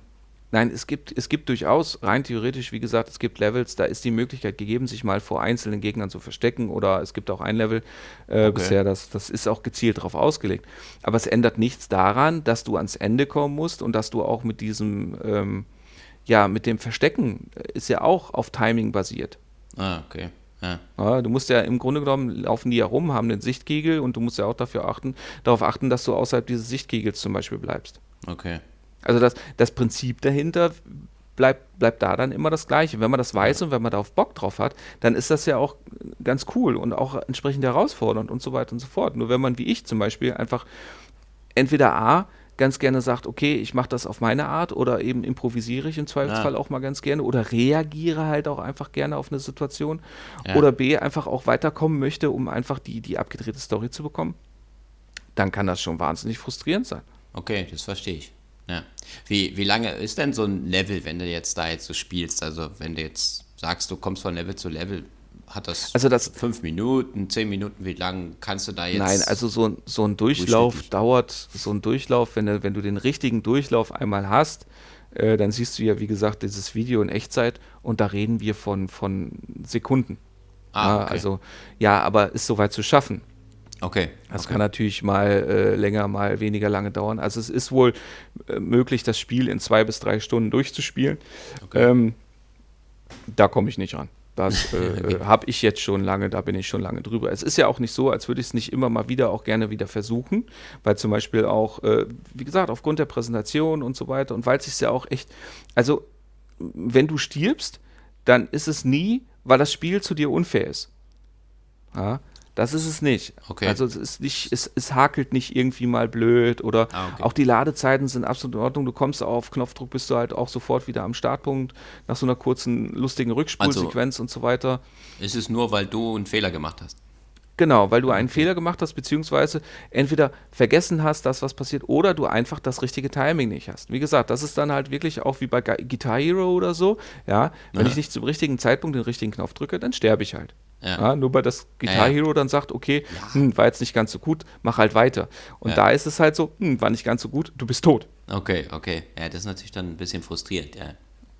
Speaker 2: Nein, es gibt, es gibt durchaus, rein theoretisch, wie gesagt, es gibt Levels, da ist die Möglichkeit gegeben, sich mal vor einzelnen Gegnern zu verstecken oder es gibt auch ein Level äh, okay. bisher, das, das ist auch gezielt darauf ausgelegt. Aber es ändert nichts daran, dass du ans Ende kommen musst und dass du auch mit diesem, ähm, ja, mit dem Verstecken äh, ist ja auch auf Timing basiert.
Speaker 1: Ah, okay. Ja.
Speaker 2: Ja, du musst ja im Grunde genommen laufen die herum, haben den Sichtkegel und du musst ja auch dafür achten, darauf achten, dass du außerhalb dieses Sichtkegels zum Beispiel bleibst.
Speaker 1: Okay.
Speaker 2: Also das, das Prinzip dahinter bleibt, bleibt da dann immer das Gleiche. Wenn man das weiß und wenn man darauf Bock drauf hat, dann ist das ja auch ganz cool und auch entsprechend herausfordernd und so weiter und so fort. Nur wenn man wie ich zum Beispiel einfach entweder A, ganz gerne sagt, okay, ich mache das auf meine Art oder eben improvisiere ich im Zweifelsfall ja. auch mal ganz gerne oder reagiere halt auch einfach gerne auf eine Situation ja. oder B, einfach auch weiterkommen möchte, um einfach die, die abgedrehte Story zu bekommen, dann kann das schon wahnsinnig frustrierend sein.
Speaker 1: Okay, das verstehe ich. Ja. Wie, wie lange ist denn so ein Level, wenn du jetzt da jetzt so spielst? Also wenn du jetzt sagst, du kommst von Level zu Level, hat das,
Speaker 2: also das
Speaker 1: fünf Minuten, zehn Minuten, wie lang kannst du da jetzt?
Speaker 2: Nein, also so, so ein Durchlauf dauert, so ein Durchlauf, wenn du, wenn du den richtigen Durchlauf einmal hast, äh, dann siehst du ja, wie gesagt, dieses Video in Echtzeit und da reden wir von, von Sekunden. Ah, okay. ja, also ja, aber ist soweit zu schaffen.
Speaker 1: Okay.
Speaker 2: Das
Speaker 1: okay.
Speaker 2: kann natürlich mal äh, länger, mal weniger lange dauern. Also es ist wohl äh, möglich, das Spiel in zwei bis drei Stunden durchzuspielen. Okay. Ähm, da komme ich nicht ran. Das äh, äh habe ich jetzt schon lange, da bin ich schon lange drüber. Es ist ja auch nicht so, als würde ich es nicht immer mal wieder auch gerne wieder versuchen, weil zum Beispiel auch, äh, wie gesagt, aufgrund der Präsentation und so weiter und weil es sich ja auch echt, also wenn du stirbst, dann ist es nie, weil das Spiel zu dir unfair ist. Ja? Das ist es nicht.
Speaker 1: Okay.
Speaker 2: Also es ist nicht, es, es hakelt nicht irgendwie mal blöd oder ah, okay. auch die Ladezeiten sind absolut in Ordnung. Du kommst auf Knopfdruck, bist du halt auch sofort wieder am Startpunkt nach so einer kurzen, lustigen Rückspulsequenz also, und so weiter.
Speaker 1: Ist es nur, weil du einen Fehler gemacht hast?
Speaker 2: Genau, weil du einen Fehler gemacht hast, beziehungsweise entweder vergessen hast, dass was passiert, oder du einfach das richtige Timing nicht hast. Wie gesagt, das ist dann halt wirklich auch wie bei Guitar Hero oder so. Ja, wenn ja. ich nicht zum richtigen Zeitpunkt den richtigen Knopf drücke, dann sterbe ich halt. Ja. Ja, nur weil das Guitar Hero dann sagt, okay, hm, war jetzt nicht ganz so gut, mach halt weiter. Und da ist es halt so, hm, war nicht ganz so gut, du bist tot.
Speaker 1: Okay, okay. Ja, das ist natürlich dann ein bisschen frustrierend, ja.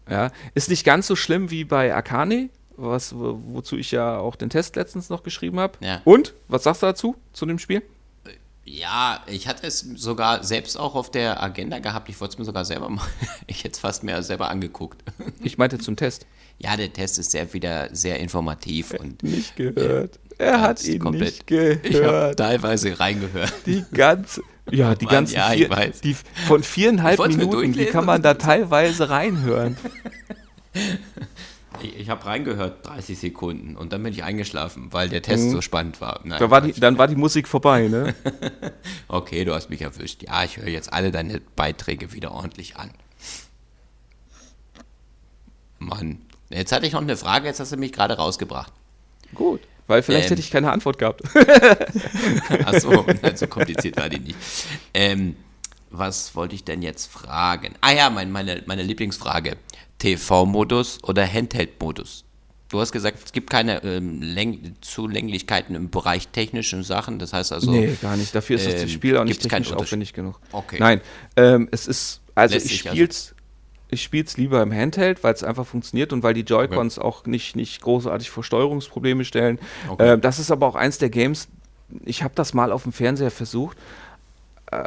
Speaker 2: Ja, ist nicht ganz so schlimm wie bei Arcane, was, wozu ich ja auch den Test letztens noch geschrieben habe.
Speaker 1: Ja.
Speaker 2: Und, was sagst du dazu, zu dem Spiel?
Speaker 1: Ja, ich hatte es sogar selbst auch auf der Agenda gehabt. Ich wollte es mir sogar selber mal, ich hätte es fast mir selber angeguckt.
Speaker 2: Ich meinte zum Test.
Speaker 1: Ja, der Test ist sehr wieder sehr informativ und
Speaker 2: nicht gehört. Er hat ihn komplett. nicht gehört. Ich habe
Speaker 1: teilweise reingehört.
Speaker 2: Die ganze, ja, die Mann, ganzen
Speaker 1: ja, vier,
Speaker 2: die von viereinhalb Minuten, die kann man da teilweise reinhören.
Speaker 1: Ich, ich habe reingehört, 30 Sekunden, und dann bin ich eingeschlafen, weil der Test mhm. so spannend war.
Speaker 2: Nein, da war die, dann war die Musik vorbei, ne?
Speaker 1: okay, du hast mich erwischt. Ja, ich höre jetzt alle deine Beiträge wieder ordentlich an. Mann. Jetzt hatte ich noch eine Frage, jetzt hast du mich gerade rausgebracht.
Speaker 2: Gut, weil vielleicht ähm, hätte ich keine Antwort gehabt.
Speaker 1: Achso, so kompliziert war die nicht. Ähm, was wollte ich denn jetzt fragen? Ah ja, mein, meine, meine Lieblingsfrage. TV-Modus oder Handheld-Modus? Du hast gesagt, es gibt keine ähm, Läng Zulänglichkeiten im Bereich technischen Sachen. Das heißt also.
Speaker 2: Nee, gar nicht. Dafür ist ähm, das Spiel auch nicht technisch aufwendig genug. Okay. Nein, ähm, es ist. Also Lässt ich spiele es. Also ich spiele es lieber im Handheld, weil es einfach funktioniert und weil die Joy-Cons okay. auch nicht, nicht großartig vor Steuerungsprobleme stellen. Okay. Äh, das ist aber auch eins der Games, ich habe das mal auf dem Fernseher versucht. Äh,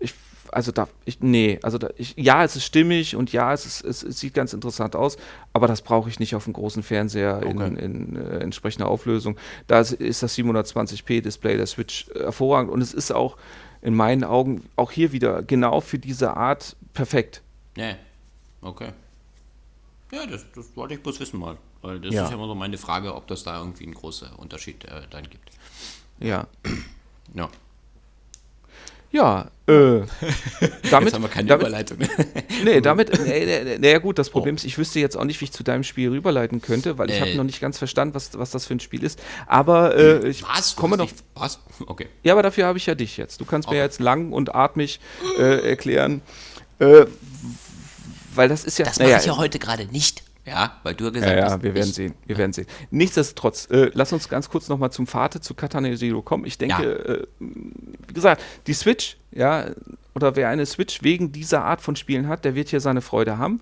Speaker 2: ich, also da, ich, nee, also da, ich, ja, es ist stimmig und ja, es, ist, es, es sieht ganz interessant aus, aber das brauche ich nicht auf dem großen Fernseher okay. in, in äh, entsprechender Auflösung. Da ist, ist das 720p-Display der Switch hervorragend und es ist auch in meinen Augen auch hier wieder genau für diese Art perfekt.
Speaker 1: Ja, okay. Ja, das, das wollte ich bloß wissen mal. Weil das ja. ist ja immer so meine Frage, ob das da irgendwie einen großen Unterschied äh, dann gibt.
Speaker 2: Ja.
Speaker 1: Ja.
Speaker 2: Ja, äh,
Speaker 1: damit. Jetzt haben wir keine damit, Überleitung.
Speaker 2: nee, damit, naja nee, gut, das Problem oh. ist, ich wüsste jetzt auch nicht, wie ich zu deinem Spiel rüberleiten könnte, weil ich habe noch nicht ganz verstanden, was, was das für ein Spiel ist. Aber äh, ich was? komme noch. Was? Okay. Ja, aber dafür habe ich ja dich jetzt. Du kannst okay. mir jetzt lang und atmig äh, erklären, äh, weil das ist ja.
Speaker 1: Das mache ich ja heute gerade nicht. Ja, weil du ja gesagt
Speaker 2: hast. Ja, wir werden sehen. Wir werden sehen. Nichtsdestotrotz, äh, lass uns ganz kurz nochmal zum Vater zu Katana Zero kommen. Ich denke, ja. äh, gesagt, die Switch, ja, oder wer eine Switch wegen dieser Art von Spielen hat, der wird hier seine Freude haben.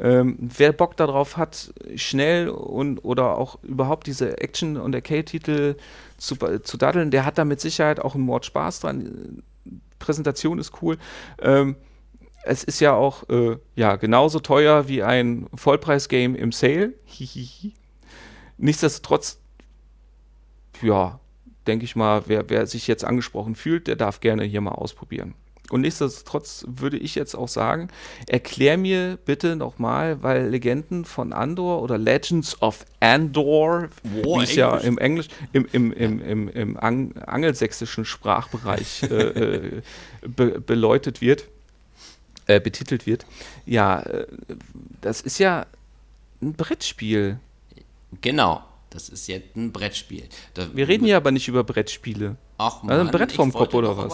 Speaker 2: Ähm, wer Bock darauf hat, schnell und oder auch überhaupt diese Action- und Arcade-Titel zu, zu daddeln, der hat da mit Sicherheit auch einen Mord Spaß dran. Präsentation ist cool. Ähm, es ist ja auch äh, ja, genauso teuer wie ein Vollpreis-Game im Sale. Nichtsdestotrotz, ja, denke ich mal, wer, wer sich jetzt angesprochen fühlt, der darf gerne hier mal ausprobieren. Und nichtsdestotrotz würde ich jetzt auch sagen, erklär mir bitte nochmal, weil Legenden von Andor oder Legends of Andor, Boah, wie es ja im Englisch, im, im, im, im, im Ang angelsächsischen Sprachbereich äh, äh, be beleuchtet wird, äh, betitelt wird. Ja, äh, das ist ja ein Brettspiel.
Speaker 1: Genau, das ist jetzt ein Brettspiel.
Speaker 2: Da, Wir reden ja aber nicht über Brettspiele.
Speaker 1: Ach man, also
Speaker 2: ein Brett vom Kopf oder was?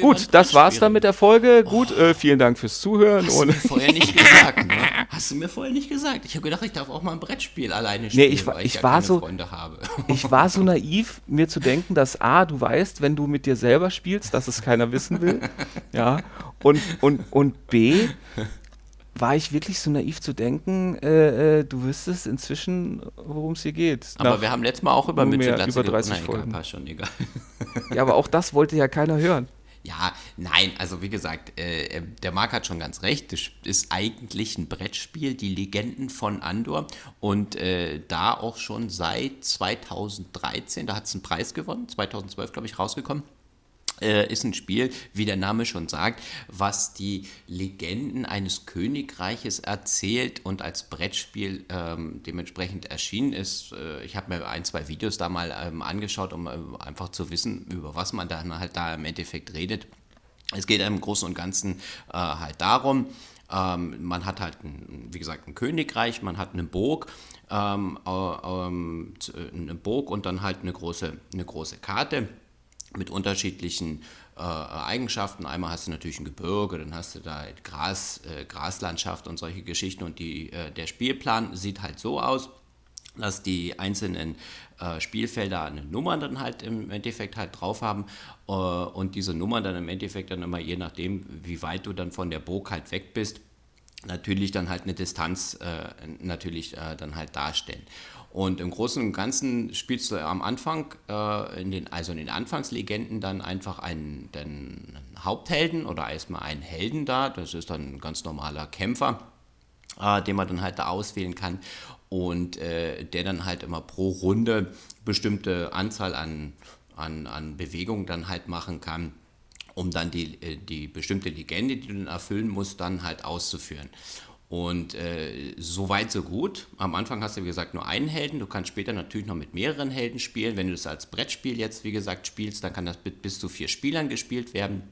Speaker 2: Gut, das war's dann mit der Folge. Oh. Gut, äh, vielen Dank fürs Zuhören.
Speaker 1: Hast du mir vorher nicht gesagt, ne? Hast du mir vorher nicht gesagt. Ich habe gedacht, ich darf auch mal ein Brettspiel alleine spielen,
Speaker 2: nee, ich, weil ich, ich war so, Ich war so naiv, mir zu denken, dass A, du weißt, wenn du mit dir selber spielst, dass es keiner wissen will. ja. Und, und, und B, war ich wirklich so naiv zu denken, äh, äh, du wüsstest inzwischen, worum es hier geht.
Speaker 1: Aber wir haben letztes Mal auch über
Speaker 2: Mittelglatze über 30 Nein, Folgen.
Speaker 1: Egal, schon, egal.
Speaker 2: ja, aber auch das wollte ja keiner hören.
Speaker 1: Ja, nein, also wie gesagt, äh, äh, der Marc hat schon ganz recht. Das ist eigentlich ein Brettspiel, die Legenden von Andor. Und äh, da auch schon seit 2013, da hat es einen Preis gewonnen, 2012 glaube ich rausgekommen äh, ist ein Spiel, wie der Name schon sagt, was die Legenden eines Königreiches erzählt und als Brettspiel ähm, dementsprechend erschienen ist. Äh, ich habe mir ein, zwei Videos da mal ähm, angeschaut, um äh, einfach zu wissen, über was man dann halt da im Endeffekt redet. Es geht im Großen und Ganzen äh, halt darum, ähm, man hat halt, ein, wie gesagt, ein Königreich, man hat eine Burg, ähm, äh, ähm, eine Burg und dann halt eine große, eine große Karte mit unterschiedlichen äh, Eigenschaften. Einmal hast du natürlich ein Gebirge, dann hast du da Gras, äh, Graslandschaft und solche Geschichten. Und die, äh, der Spielplan sieht halt so aus, dass die einzelnen äh, Spielfelder eine Nummer dann halt im Endeffekt halt drauf haben äh, und diese Nummern dann im Endeffekt dann immer je nachdem, wie weit du dann von der Burg halt weg bist, natürlich dann halt eine Distanz äh, natürlich dann halt darstellen. Und im Großen und Ganzen spielst du am Anfang, äh, in den, also in den Anfangslegenden, dann einfach einen, den Haupthelden oder erstmal einen Helden da. Das ist dann ein ganz normaler Kämpfer, äh, den man dann halt da auswählen kann. und äh, der dann halt immer pro Runde bestimmte Anzahl an, an, an Bewegungen dann halt machen kann um dann die, äh, die bestimmte Legende, die du dann erfüllen musst, dann halt auszuführen. Und äh, so weit, so gut. Am Anfang hast du, wie gesagt, nur einen Helden. Du kannst später natürlich noch mit mehreren Helden spielen. Wenn du das als Brettspiel jetzt, wie gesagt, spielst, dann kann das mit bis zu vier Spielern gespielt werden.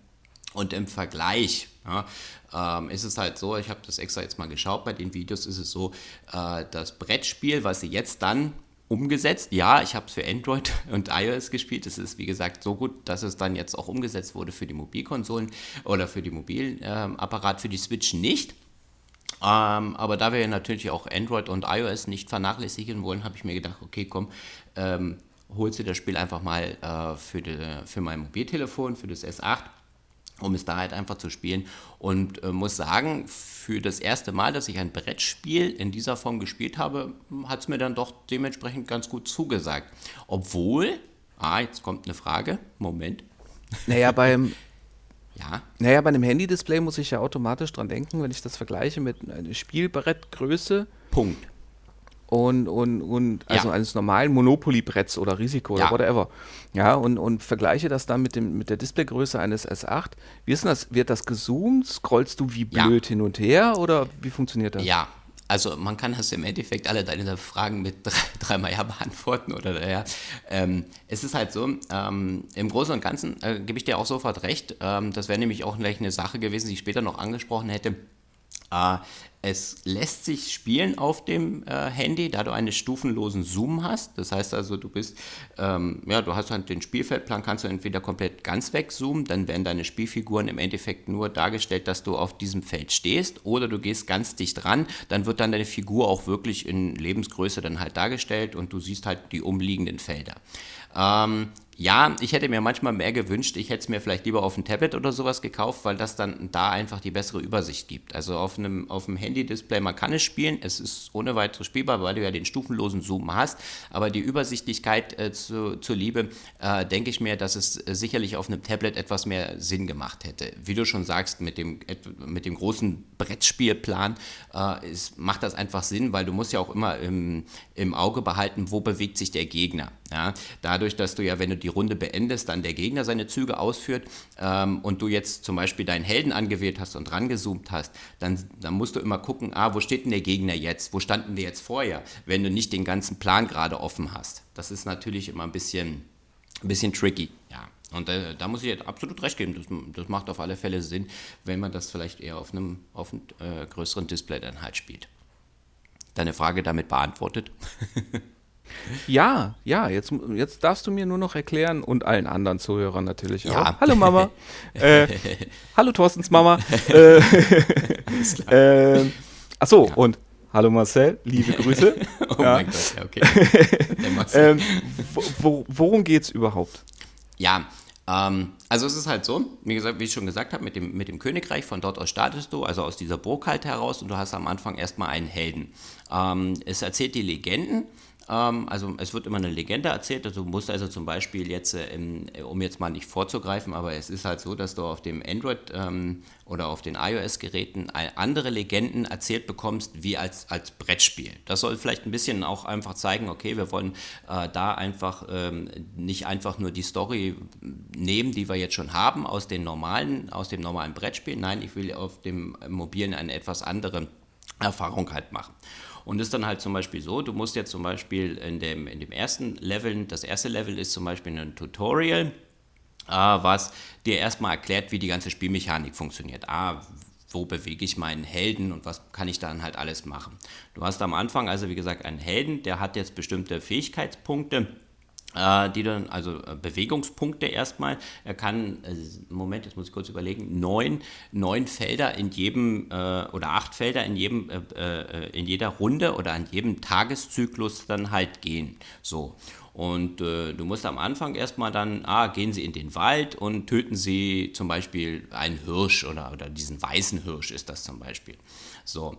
Speaker 1: Und im Vergleich ja, ähm, ist es halt so, ich habe das extra jetzt mal geschaut, bei den Videos ist es so, äh, das Brettspiel, was sie jetzt dann umgesetzt. Ja, ich habe es für Android und iOS gespielt. Es ist, wie gesagt, so gut, dass es dann jetzt auch umgesetzt wurde für die Mobilkonsolen oder für die Mobilapparat, äh, für die Switch nicht. Ähm, aber da wir natürlich auch Android und iOS nicht vernachlässigen wollen, habe ich mir gedacht, okay, komm, ähm, holst du das Spiel einfach mal äh, für, die, für mein Mobiltelefon, für das S8 um es da halt einfach zu spielen. Und äh, muss sagen, für das erste Mal, dass ich ein Brettspiel in dieser Form gespielt habe, hat es mir dann doch dementsprechend ganz gut zugesagt. Obwohl, ah, jetzt kommt eine Frage, Moment.
Speaker 2: Naja, beim, ja. Naja, bei einem Handy-Display muss ich ja automatisch dran denken, wenn ich das vergleiche mit einer Spielbrettgröße.
Speaker 1: Punkt
Speaker 2: und, und, und also ja. eines normalen Monopoly-Bretts oder Risiko ja. oder whatever. Ja, und, und vergleiche das dann mit, dem, mit der Displaygröße eines S8. Wie ist denn das? Wird das gezoomt? Scrollst du wie blöd ja. hin und her oder wie funktioniert das?
Speaker 1: Ja, also man kann das im Endeffekt alle deine Fragen mit drei, dreimal ja beantworten oder ja. Ähm, es ist halt so, ähm, im Großen und Ganzen äh, gebe ich dir auch sofort recht. Ähm, das wäre nämlich auch gleich eine Sache gewesen, die ich später noch angesprochen hätte. Äh, es lässt sich spielen auf dem äh, Handy, da du einen stufenlosen Zoom hast. Das heißt also, du bist, ähm, ja, du hast halt den Spielfeldplan, kannst du entweder komplett ganz wegzoomen, dann werden deine Spielfiguren im Endeffekt nur dargestellt, dass du auf diesem Feld stehst, oder du gehst ganz dicht ran, dann wird dann deine Figur auch wirklich in Lebensgröße dann halt dargestellt und du siehst halt die umliegenden Felder. Ähm, ja, ich hätte mir manchmal mehr gewünscht, ich hätte es mir vielleicht lieber auf ein Tablet oder sowas gekauft, weil das dann da einfach die bessere Übersicht gibt. Also auf einem, auf einem Handy-Display, man kann es spielen, es ist ohne weiteres spielbar, weil du ja den stufenlosen Zoom hast, aber die Übersichtlichkeit äh, zu, zur Liebe, äh, denke ich mir, dass es äh, sicherlich auf einem Tablet etwas mehr Sinn gemacht hätte. Wie du schon sagst, mit dem, mit dem großen Brettspielplan äh, ist, macht das einfach Sinn, weil du musst ja auch immer im, im Auge behalten, wo bewegt sich der Gegner. Ja? Dadurch, dass du ja, wenn du die Runde beendest, dann der Gegner seine Züge ausführt ähm, und du jetzt zum Beispiel deinen Helden angewählt hast und rangezoomt hast, dann, dann musst du immer gucken, ah, wo steht denn der Gegner jetzt? Wo standen wir jetzt vorher, wenn du nicht den ganzen Plan gerade offen hast? Das ist natürlich immer ein bisschen, ein bisschen tricky, ja. Und äh, da muss ich jetzt absolut recht geben. Das, das, macht auf alle Fälle Sinn, wenn man das vielleicht eher auf einem, auf einem äh, größeren Display dann halt spielt. Deine Frage damit beantwortet?
Speaker 2: Ja, ja, jetzt, jetzt darfst du mir nur noch erklären und allen anderen Zuhörern natürlich auch. Ja. Hallo Mama. äh, hallo Thorstens Mama. äh, äh, achso, ja. und hallo Marcel, liebe Grüße. oh ja. mein Gott, ja, okay. ähm, wo, worum geht es überhaupt?
Speaker 1: Ja, ähm, also es ist halt so, wie, gesagt, wie ich schon gesagt habe, mit dem, mit dem Königreich, von dort aus startest du, also aus dieser Burg halt heraus und du hast am Anfang erstmal einen Helden. Ähm, es erzählt die Legenden also es wird immer eine Legende erzählt. Also du musst also zum Beispiel jetzt, äh, um jetzt mal nicht vorzugreifen, aber es ist halt so, dass du auf dem Android ähm, oder auf den iOS-Geräten andere Legenden erzählt bekommst, wie als, als Brettspiel. Das soll vielleicht ein bisschen auch einfach zeigen, okay, wir wollen äh, da einfach ähm, nicht einfach nur die Story nehmen, die wir jetzt schon haben aus den normalen, aus dem normalen Brettspiel. Nein, ich will auf dem mobilen eine etwas andere Erfahrung halt machen. Und ist dann halt zum Beispiel so, du musst jetzt zum Beispiel in dem, in dem ersten Level, das erste Level ist zum Beispiel ein Tutorial, äh, was dir erstmal erklärt, wie die ganze Spielmechanik funktioniert. Ah, wo bewege ich meinen Helden und was kann ich dann halt alles machen. Du hast am Anfang also wie gesagt einen Helden, der hat jetzt bestimmte Fähigkeitspunkte äh, die dann, also äh, Bewegungspunkte erstmal. Er kann, äh, Moment, jetzt muss ich kurz überlegen, neun, neun Felder in jedem äh, oder acht Felder in jedem, äh, in jeder Runde oder an jedem Tageszyklus dann halt gehen. So. Und äh, du musst am Anfang erstmal dann, ah, gehen Sie in den Wald und töten Sie zum Beispiel einen Hirsch oder, oder diesen weißen Hirsch ist das zum Beispiel. So.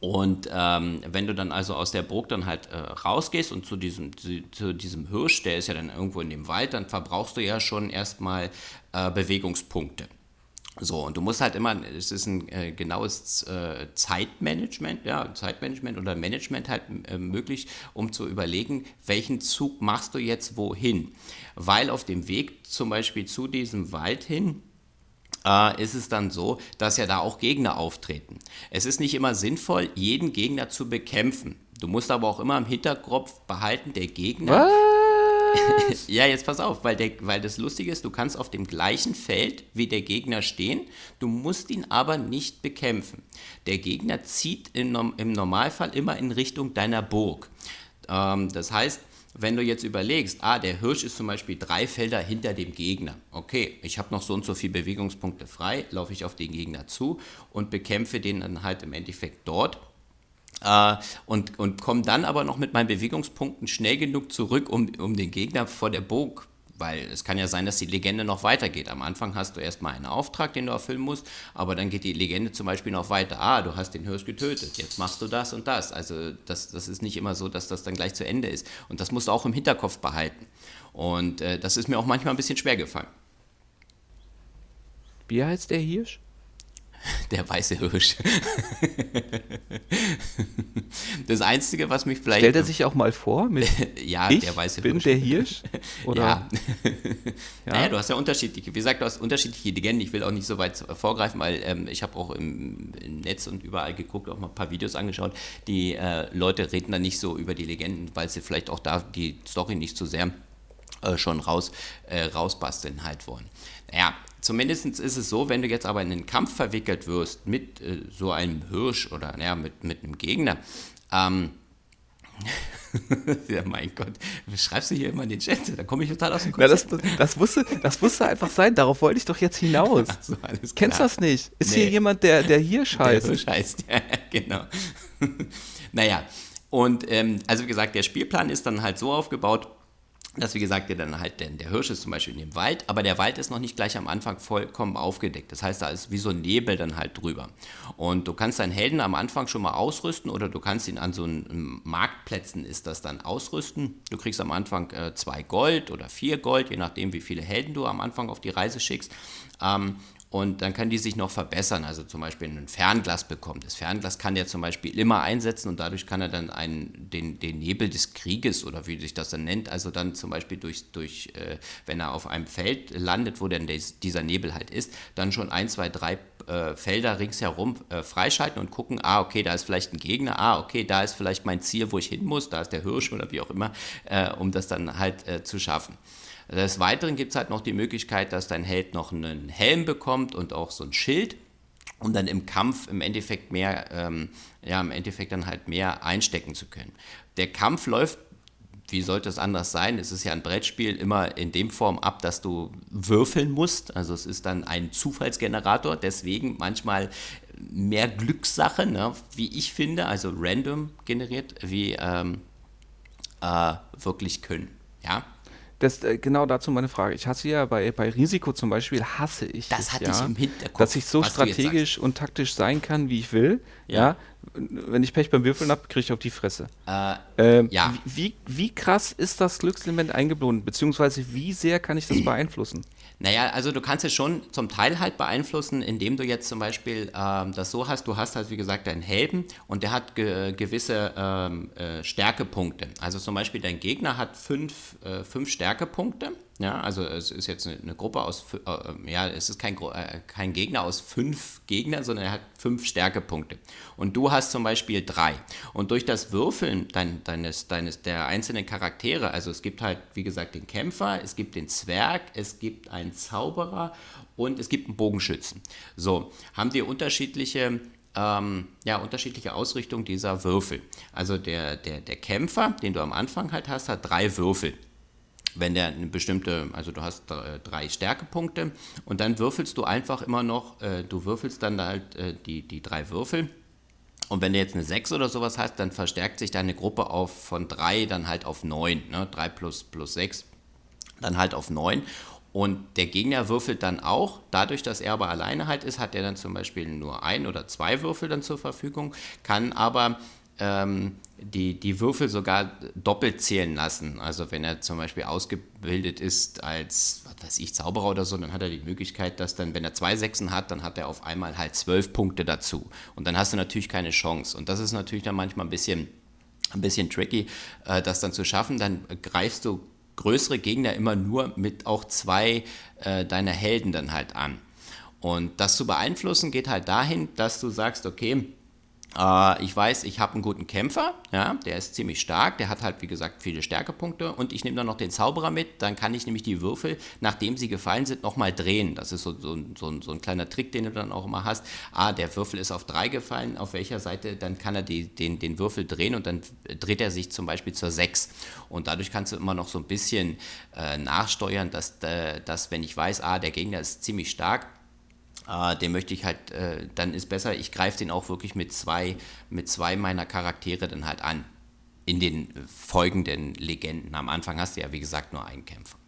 Speaker 1: Und ähm, wenn du dann also aus der Burg dann halt äh, rausgehst und zu diesem, zu, zu, diesem Hirsch, der ist ja dann irgendwo in dem Wald, dann verbrauchst du ja schon erstmal äh, Bewegungspunkte. So, und du musst halt immer, es ist ein äh, genaues äh, Zeitmanagement, ja, Zeitmanagement oder Management halt äh, möglich, um zu überlegen, welchen Zug machst du jetzt wohin. Weil auf dem Weg zum Beispiel zu diesem Wald hin, äh, ist es dann so, dass ja da auch Gegner auftreten. Es ist nicht immer sinnvoll, jeden Gegner zu bekämpfen. Du musst aber auch immer im Hinterkopf behalten, der Gegner.
Speaker 2: Was?
Speaker 1: ja, jetzt pass auf, weil, der, weil das Lustige ist, du kannst auf dem gleichen Feld wie der Gegner stehen, du musst ihn aber nicht bekämpfen. Der Gegner zieht im, im Normalfall immer in Richtung deiner Burg. Ähm, das heißt, wenn du jetzt überlegst, ah, der Hirsch ist zum Beispiel drei Felder hinter dem Gegner. Okay, ich habe noch so und so viele Bewegungspunkte frei, laufe ich auf den Gegner zu und bekämpfe den dann halt im Endeffekt dort äh, und, und komme dann aber noch mit meinen Bewegungspunkten schnell genug zurück, um, um den Gegner vor der Burg weil es kann ja sein, dass die Legende noch weitergeht. Am Anfang hast du erstmal einen Auftrag, den du erfüllen musst, aber dann geht die Legende zum Beispiel noch weiter. Ah, du hast den Hirsch getötet, jetzt machst du das und das. Also das, das ist nicht immer so, dass das dann gleich zu Ende ist. Und das musst du auch im Hinterkopf behalten. Und äh, das ist mir auch manchmal ein bisschen schwer gefallen.
Speaker 2: Wie heißt der Hirsch?
Speaker 1: Der weiße Hirsch. Das Einzige, was mich vielleicht.
Speaker 2: Stellt er sich auch mal vor mit.
Speaker 1: ja,
Speaker 2: ich
Speaker 1: der weiße
Speaker 2: bin
Speaker 1: Hirsch.
Speaker 2: der Hirsch? Oder?
Speaker 1: Ja.
Speaker 2: Ja.
Speaker 1: Naja, du hast ja unterschiedliche, wie gesagt, du hast unterschiedliche Legenden. Ich will auch nicht so weit vorgreifen, weil ähm, ich habe auch im, im, Netz und überall geguckt, auch mal ein paar Videos angeschaut. Die äh, Leute reden da nicht so über die Legenden, weil sie vielleicht auch da die Story nicht so sehr schon raus, äh, rausbasteln halt wollen. Naja, zumindest ist es so, wenn du jetzt aber in einen Kampf verwickelt wirst mit äh, so einem Hirsch oder naja, mit, mit einem Gegner, ähm, ja, mein Gott, schreibst du hier immer in den Chat? Da komme ich total aus dem Konzept.
Speaker 2: das, das, musste, das musste einfach sein, darauf wollte ich doch jetzt hinaus.
Speaker 1: So,
Speaker 2: Kennst du das nicht? Ist
Speaker 1: Nee.
Speaker 2: hier jemand, der, der Hirsch
Speaker 1: Der
Speaker 2: heißt?
Speaker 1: Hirsch heißt, ja, genau. naja, und ähm, also wie gesagt, der Spielplan ist dann halt so aufgebaut, dass wie gesagt, der dann halt, der, der Hirsch ist zum Beispiel in dem Wald, aber der Wald ist noch nicht gleich am Anfang vollkommen aufgedeckt. Das heißt, da ist wie so ein Nebel dann halt drüber. Und du kannst deinen Helden am Anfang schon mal ausrüsten oder du kannst ihn an so einen Marktplätzen ist das dann ausrüsten. Du kriegst am Anfang äh, zwei Gold oder vier Gold, je nachdem, wie viele Helden du am Anfang auf die Reise schickst. Ähm, und dann kann die sich noch verbessern, also zum Beispiel ein Fernglas bekommen. Das Fernglas kann der zum Beispiel immer einsetzen und dadurch kann er dann einen, den, den Nebel des Krieges oder wie sich das dann nennt, also dann zum Beispiel durch, durch äh, wenn er auf einem Feld landet, wo dann des, dieser Nebel halt ist, dann schon ein, zwei, drei äh, Felder ringsherum äh, freischalten und gucken, ah, okay, da ist vielleicht ein Gegner, ah, okay, da ist vielleicht mein Ziel, wo ich hin muss, da ist der Hirsch oder wie auch immer, äh, um das dann halt äh, zu schaffen. Des Weiteren gibt es halt noch die Möglichkeit, dass dein Held noch einen Helm bekommt und auch so ein Schild, um dann im Kampf im Endeffekt mehr, ähm, ja, im Endeffekt dann halt mehr einstecken zu können. Der Kampf läuft, wie sollte es anders sein? Es ist ja ein Brettspiel immer in dem Form ab, dass du würfeln musst. Also es ist dann ein Zufallsgenerator, deswegen manchmal mehr Glückssache, ne, wie ich finde, also random generiert, wie ähm, äh, wirklich können. Ja,
Speaker 2: Das, äh, genau dazu meine Frage. Ich hasse ja bei, bei Risiko zum Beispiel, hasse ich
Speaker 1: Das
Speaker 2: es,
Speaker 1: hatte
Speaker 2: ja,
Speaker 1: ich im Hinterkopf,
Speaker 2: dass ich so strategisch und taktisch sein kann, wie ich will.
Speaker 1: Ja.
Speaker 2: Ja. Wenn ich Pech beim Würfeln habe, kriege ich auf die Fresse.
Speaker 1: Äh,
Speaker 2: Ähm,
Speaker 1: Ja.
Speaker 2: wie, wie krass ist das Glückselement eingebunden? Beziehungsweise wie sehr kann ich das beeinflussen?
Speaker 1: Naja, also du kannst es schon zum Teil halt beeinflussen, indem du jetzt zum Beispiel ähm, das so hast, du hast halt wie gesagt deinen Helden und der hat ge gewisse ähm, äh, Stärkepunkte. Also zum Beispiel dein Gegner hat fünf, äh, fünf Stärkepunkte. Ja, also es ist jetzt eine, Gruppe aus, äh, ja, es ist kein, äh, kein Gegner aus fünf Gegnern, sondern er hat fünf Stärkepunkte. Und du hast zum Beispiel drei. Und durch das Würfeln dein, deines, deines, der einzelnen Charaktere, also es gibt halt, wie gesagt, den Kämpfer, es gibt den Zwerg, es gibt einen Zauberer und es gibt einen Bogenschützen. So, haben die unterschiedliche ähm, ja, unterschiedliche Ausrichtung dieser Würfel. Also der, der, der Kämpfer, den du am Anfang halt hast, hat drei Würfel wenn der eine bestimmte, also du hast äh, drei Stärkepunkte und dann würfelst du einfach immer noch, äh, du würfelst dann halt äh, die, die drei Würfel. Und wenn du jetzt eine 6 oder sowas hast, dann verstärkt sich deine Gruppe auf von 3 dann halt auf 9, ne? 3 plus, plus 6, dann halt auf 9 und der Gegner würfelt dann auch, dadurch, dass er aber alleine halt ist, hat er dann zum Beispiel nur ein oder zwei Würfel dann zur Verfügung, kann aber ähm, die, die Würfel sogar doppelt zählen lassen. Also wenn er zum Beispiel ausgebildet ist als, was weiß ich, Zauberer oder so, dann hat er die Möglichkeit, dass dann, wenn er zwei Sechsen hat, dann hat er auf einmal halt zwölf Punkte dazu. Und dann hast du natürlich keine Chance. Und das ist natürlich dann manchmal ein bisschen, ein bisschen tricky, äh, das dann zu schaffen. Dann greifst du größere Gegner immer nur mit auch zwei äh, deiner Helden dann halt an. Und das zu beeinflussen geht halt dahin, dass du sagst, okay, äh, ich weiß, ich habe einen guten Kämpfer, ja, der ist ziemlich stark, der hat halt, wie gesagt, viele Stärkepunkte und ich nehme dann noch den Zauberer mit, dann kann ich nämlich die Würfel, nachdem sie gefallen sind, nochmal drehen. Das ist so, so, so, so, ein kleiner Trick, den du dann auch immer hast. Ah, der Würfel ist auf drei gefallen, auf welcher Seite, dann kann er die, den, den Würfel drehen und dann dreht er sich zum Beispiel zur sechs. Und dadurch kannst du immer noch so ein bisschen äh, nachsteuern, dass, äh, dass, wenn ich weiß, ah, der Gegner ist ziemlich stark, äh, den möchte ich halt, äh, dann ist besser, ich greife den auch wirklich mit zwei, mit zwei meiner Charaktere dann halt an. In den folgenden Legenden. Am Anfang hast du ja, wie gesagt, nur einen Kämpfer.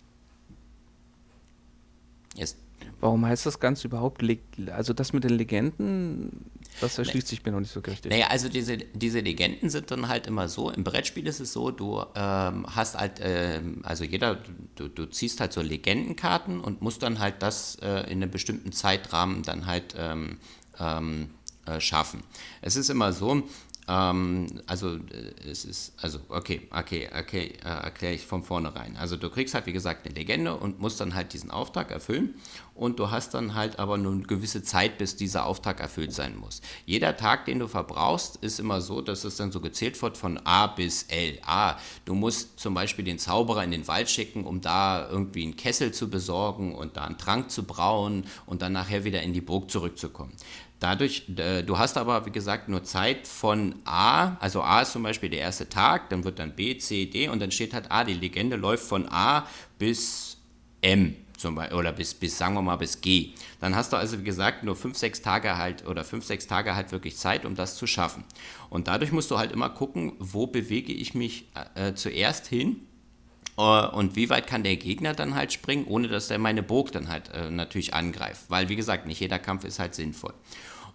Speaker 2: Jetzt Warum heißt das Ganze überhaupt, also das mit den Legenden, das erschließt sich mir noch nicht so richtig.
Speaker 1: Naja, also diese, diese Legenden sind dann halt immer so, im Brettspiel ist es so, du ähm, hast halt, ähm, also jeder, du, du, ziehst halt so Legendenkarten und musst dann halt das äh, in einem bestimmten Zeitrahmen dann halt ähm, ähm äh, schaffen. Es ist immer so, ähm, also äh, es ist, also okay, okay, okay, äh, erkläre ich von vornherein. Also du kriegst halt, wie gesagt, eine Legende und musst dann halt diesen Auftrag erfüllen und du hast dann halt aber nur eine gewisse Zeit, bis dieser Auftrag erfüllt sein muss. Jeder Tag, den du verbrauchst, ist immer so, dass es dann so gezählt wird von A bis L. A, du musst zum Beispiel den Zauberer in den Wald schicken, um da irgendwie einen Kessel zu besorgen und da einen Trank zu brauen und dann nachher wieder in die Burg zurückzukommen. Dadurch, äh, du hast aber, wie gesagt, nur Zeit von A, also A ist zum Beispiel der erste Tag, dann wird dann B, C, D und dann steht halt A, die Legende läuft von A bis M zum Beispiel, oder bis, bis, sagen wir mal, bis G. Dann hast du also, wie gesagt, nur fünf, sechs Tage halt oder fünf, sechs Tage halt wirklich Zeit, um das zu schaffen. Und dadurch musst du halt immer gucken, wo bewege ich mich äh, zuerst hin äh, und wie weit kann der Gegner dann halt springen, ohne dass er meine Burg dann halt äh, natürlich angreift. Weil, wie gesagt, nicht jeder Kampf ist halt sinnvoll.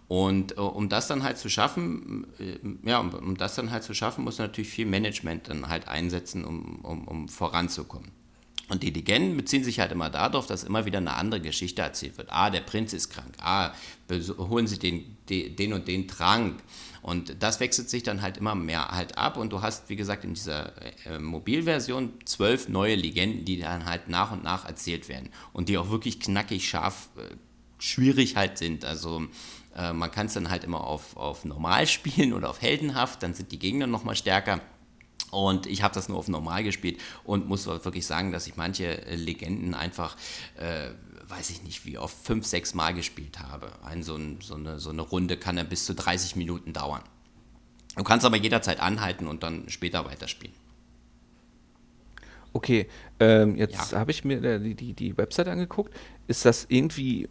Speaker 1: Und äh, um das dann halt zu schaffen, äh, ja, um, um, das dann halt zu schaffen, muss natürlich viel Management dann halt einsetzen, um, um, um voranzukommen. Und die Legenden beziehen sich halt immer darauf, dass immer wieder eine andere Geschichte erzählt wird. Ah, der Prinz ist krank. Ah, holen Sie den, den und den Trank. Und das wechselt sich dann halt immer mehr halt ab. Und du hast, wie gesagt, in dieser äh, Mobilversion zwölf neue Legenden, die dann halt nach und nach erzählt werden. Und die auch wirklich knackig, scharf, äh, schwierig halt sind. Also äh, man kann es dann halt immer auf, auf normal spielen oder auf heldenhaft. Dann sind die Gegner nochmal stärker. Und ich habe das nur auf normal gespielt und muss wirklich sagen, dass ich manche äh, Legenden einfach, äh, weiß ich nicht, wie oft, fünf, sechs Mal gespielt habe. Ein, so, ein, so, eine, so eine Runde kann ja bis zu 30 Minuten dauern. Du kannst aber jederzeit anhalten und dann später weiterspielen.
Speaker 2: Okay, ähm, jetzt ja. habe ich mir äh, die, die, die Website angeguckt. Ist das irgendwie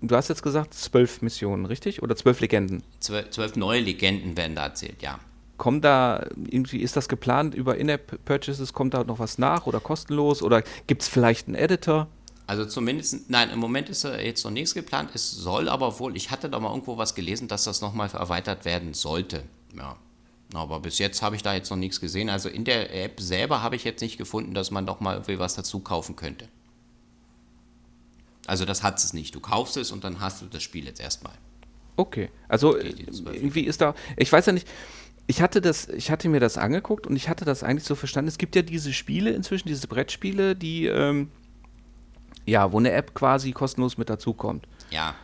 Speaker 2: du hast jetzt gesagt zwölf Missionen, richtig? Oder zwölf Legenden?
Speaker 1: Zwölf, zwölf neue Legenden werden da erzählt, ja.
Speaker 2: Kommt da irgendwie, ist das geplant über In-App-Purchases? Kommt da noch was nach oder kostenlos? Oder gibt es vielleicht einen Editor?
Speaker 1: Also zumindest, nein, im Moment ist jetzt noch nichts geplant. Es soll aber wohl, ich hatte da mal irgendwo was gelesen, dass das nochmal erweitert werden sollte. Ja. Aber bis jetzt habe ich da jetzt noch nichts gesehen. Also in der App selber habe ich jetzt nicht gefunden, dass man doch mal irgendwie was dazu kaufen könnte. Also das hat es nicht. Du kaufst es und dann hast du das Spiel jetzt erstmal.
Speaker 2: Okay. Also irgendwie ist da, ich weiß ja nicht, ich hatte das, ich hatte mir das angeguckt und ich hatte das eigentlich so verstanden. Es gibt ja diese Spiele inzwischen, diese Brettspiele, die ähm, ja, wo eine App quasi kostenlos mit dazukommt.
Speaker 1: Ja.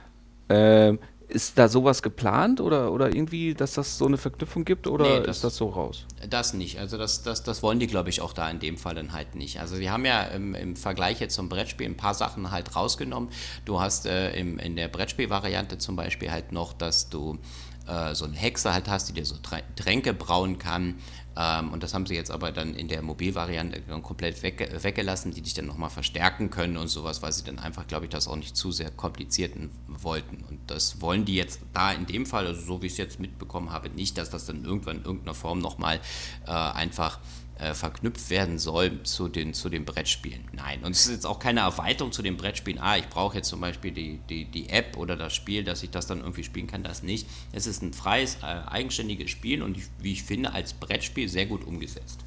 Speaker 2: Ähm, ist da sowas geplant oder, oder irgendwie, dass das so eine Verknüpfung gibt oder nee, das, ist das so raus?
Speaker 1: Das nicht. Also das, das, das wollen die, glaube ich, auch da in dem Fall dann halt nicht. Also wir haben ja im, im Vergleich jetzt zum Brettspiel ein paar Sachen halt rausgenommen. Du hast äh, im, in der Brettspielvariante zum Beispiel halt noch, dass du äh, so eine Hexe halt hast, die dir so Tränke brauen kann. Ähm, und das haben sie jetzt aber dann in der Mobilvariante komplett weg, weggelassen, die dich dann nochmal verstärken können und sowas, weil sie dann einfach, glaube ich, das auch nicht zu sehr kompliziert wollten. Und das wollen die jetzt da in dem Fall, also so wie ich es jetzt mitbekommen habe, nicht, dass das dann irgendwann in irgendeiner Form nochmal äh, einfach äh, verknüpft werden soll zu den, zu den Brettspielen. Nein, und es ist jetzt auch keine Erweiterung zu den Brettspielen. Ah, ich brauche jetzt zum Beispiel die, die, die App oder das Spiel, dass ich das dann irgendwie spielen kann, das nicht. Es ist ein freies, äh, eigenständiges Spiel und wie ich finde, als Brettspiel sehr gut umgesetzt.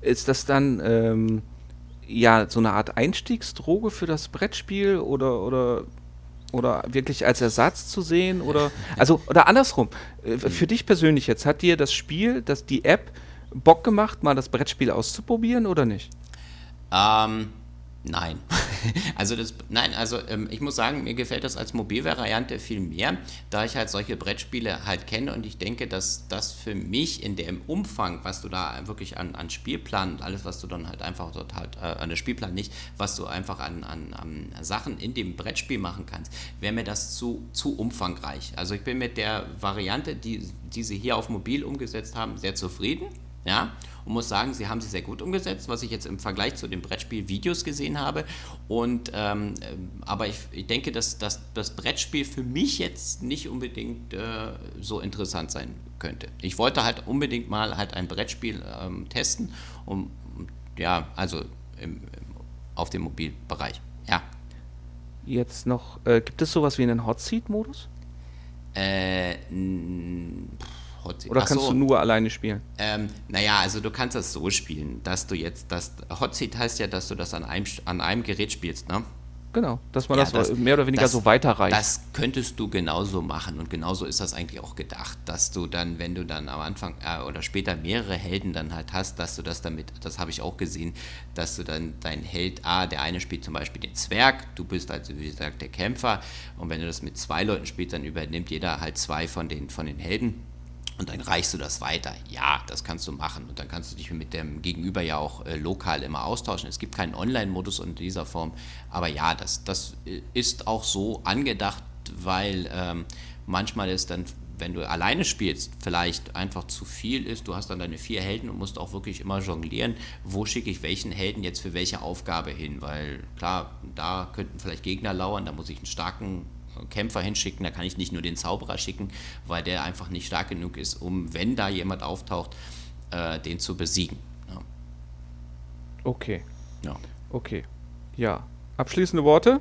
Speaker 2: Ist das dann ähm, ja so eine Art Einstiegsdroge für das Brettspiel oder, oder oder wirklich als Ersatz zu sehen oder also oder andersrum äh, für dich persönlich jetzt hat dir das Spiel dass die App Bock gemacht, mal das Brettspiel auszuprobieren oder nicht?
Speaker 1: Ähm, nein. also das, nein, also ähm, ich muss sagen, mir gefällt das als Mobilvariante viel mehr, da ich halt solche Brettspiele halt kenne und ich denke, dass das für mich in dem Umfang, was du da wirklich an, an Spielplan und alles, was du dann halt einfach dort halt, äh, an der Spielplan nicht, was du einfach an, an, an Sachen in dem Brettspiel machen kannst, wäre mir das zu, zu umfangreich. Also ich bin mit der Variante, die, die sie hier auf Mobil umgesetzt haben, sehr zufrieden ja, und muss sagen, sie haben sie sehr gut umgesetzt, was ich jetzt im Vergleich zu den Brettspiel-Videos gesehen habe. Und ähm, äh, aber ich, ich denke, dass, dass das Brettspiel für mich jetzt nicht unbedingt äh, so interessant sein könnte. Ich wollte halt unbedingt mal halt ein Brettspiel ähm, testen, um ja, also im, auf dem Mobilbereich. Ja.
Speaker 2: Jetzt noch, äh, gibt es sowas wie einen Hot Seat-Modus?
Speaker 1: Äh,
Speaker 2: Hot. Oder kannst so. du nur alleine spielen?
Speaker 1: Ähm, naja, also du kannst das so spielen, dass du jetzt, das Hot Seat heißt ja, dass du das an einem, an einem Gerät spielst, ne?
Speaker 2: Genau, dass man ja, das, das, mehr oder weniger
Speaker 1: das,
Speaker 2: so weiterreicht.
Speaker 1: Das könntest du genauso machen und genauso ist das eigentlich auch gedacht, dass du dann, wenn du dann am Anfang äh, oder später mehrere Helden dann halt hast, dass du das damit, das habe ich auch gesehen, dass du dann dein Held, ah, der eine spielt zum Beispiel den Zwerg, du bist also wie gesagt der Kämpfer und wenn du das mit zwei Leuten spielst, dann übernimmt jeder halt zwei von den, von den Helden und dann reichst du das weiter. Ja, das kannst du machen. Und dann kannst du dich mit dem Gegenüber ja auch äh, lokal immer austauschen. Es gibt keinen Online-Modus in dieser Form. Aber ja, das, das äh, ist auch so angedacht, weil ähm, manchmal ist dann, wenn du alleine spielst, vielleicht einfach zu viel ist. Du hast dann deine vier Helden und musst auch wirklich immer jonglieren, wo schicke ich welchen Helden jetzt für welche Aufgabe hin. Weil klar, da könnten vielleicht Gegner lauern, da muss ich einen starken Kämpfer hinschicken, da kann ich nicht nur den Zauberer schicken, weil der einfach nicht stark genug ist, um, wenn da jemand auftaucht, äh, den zu besiegen. Ja.
Speaker 2: Okay. Ja. Okay. Ja. Abschließende Worte?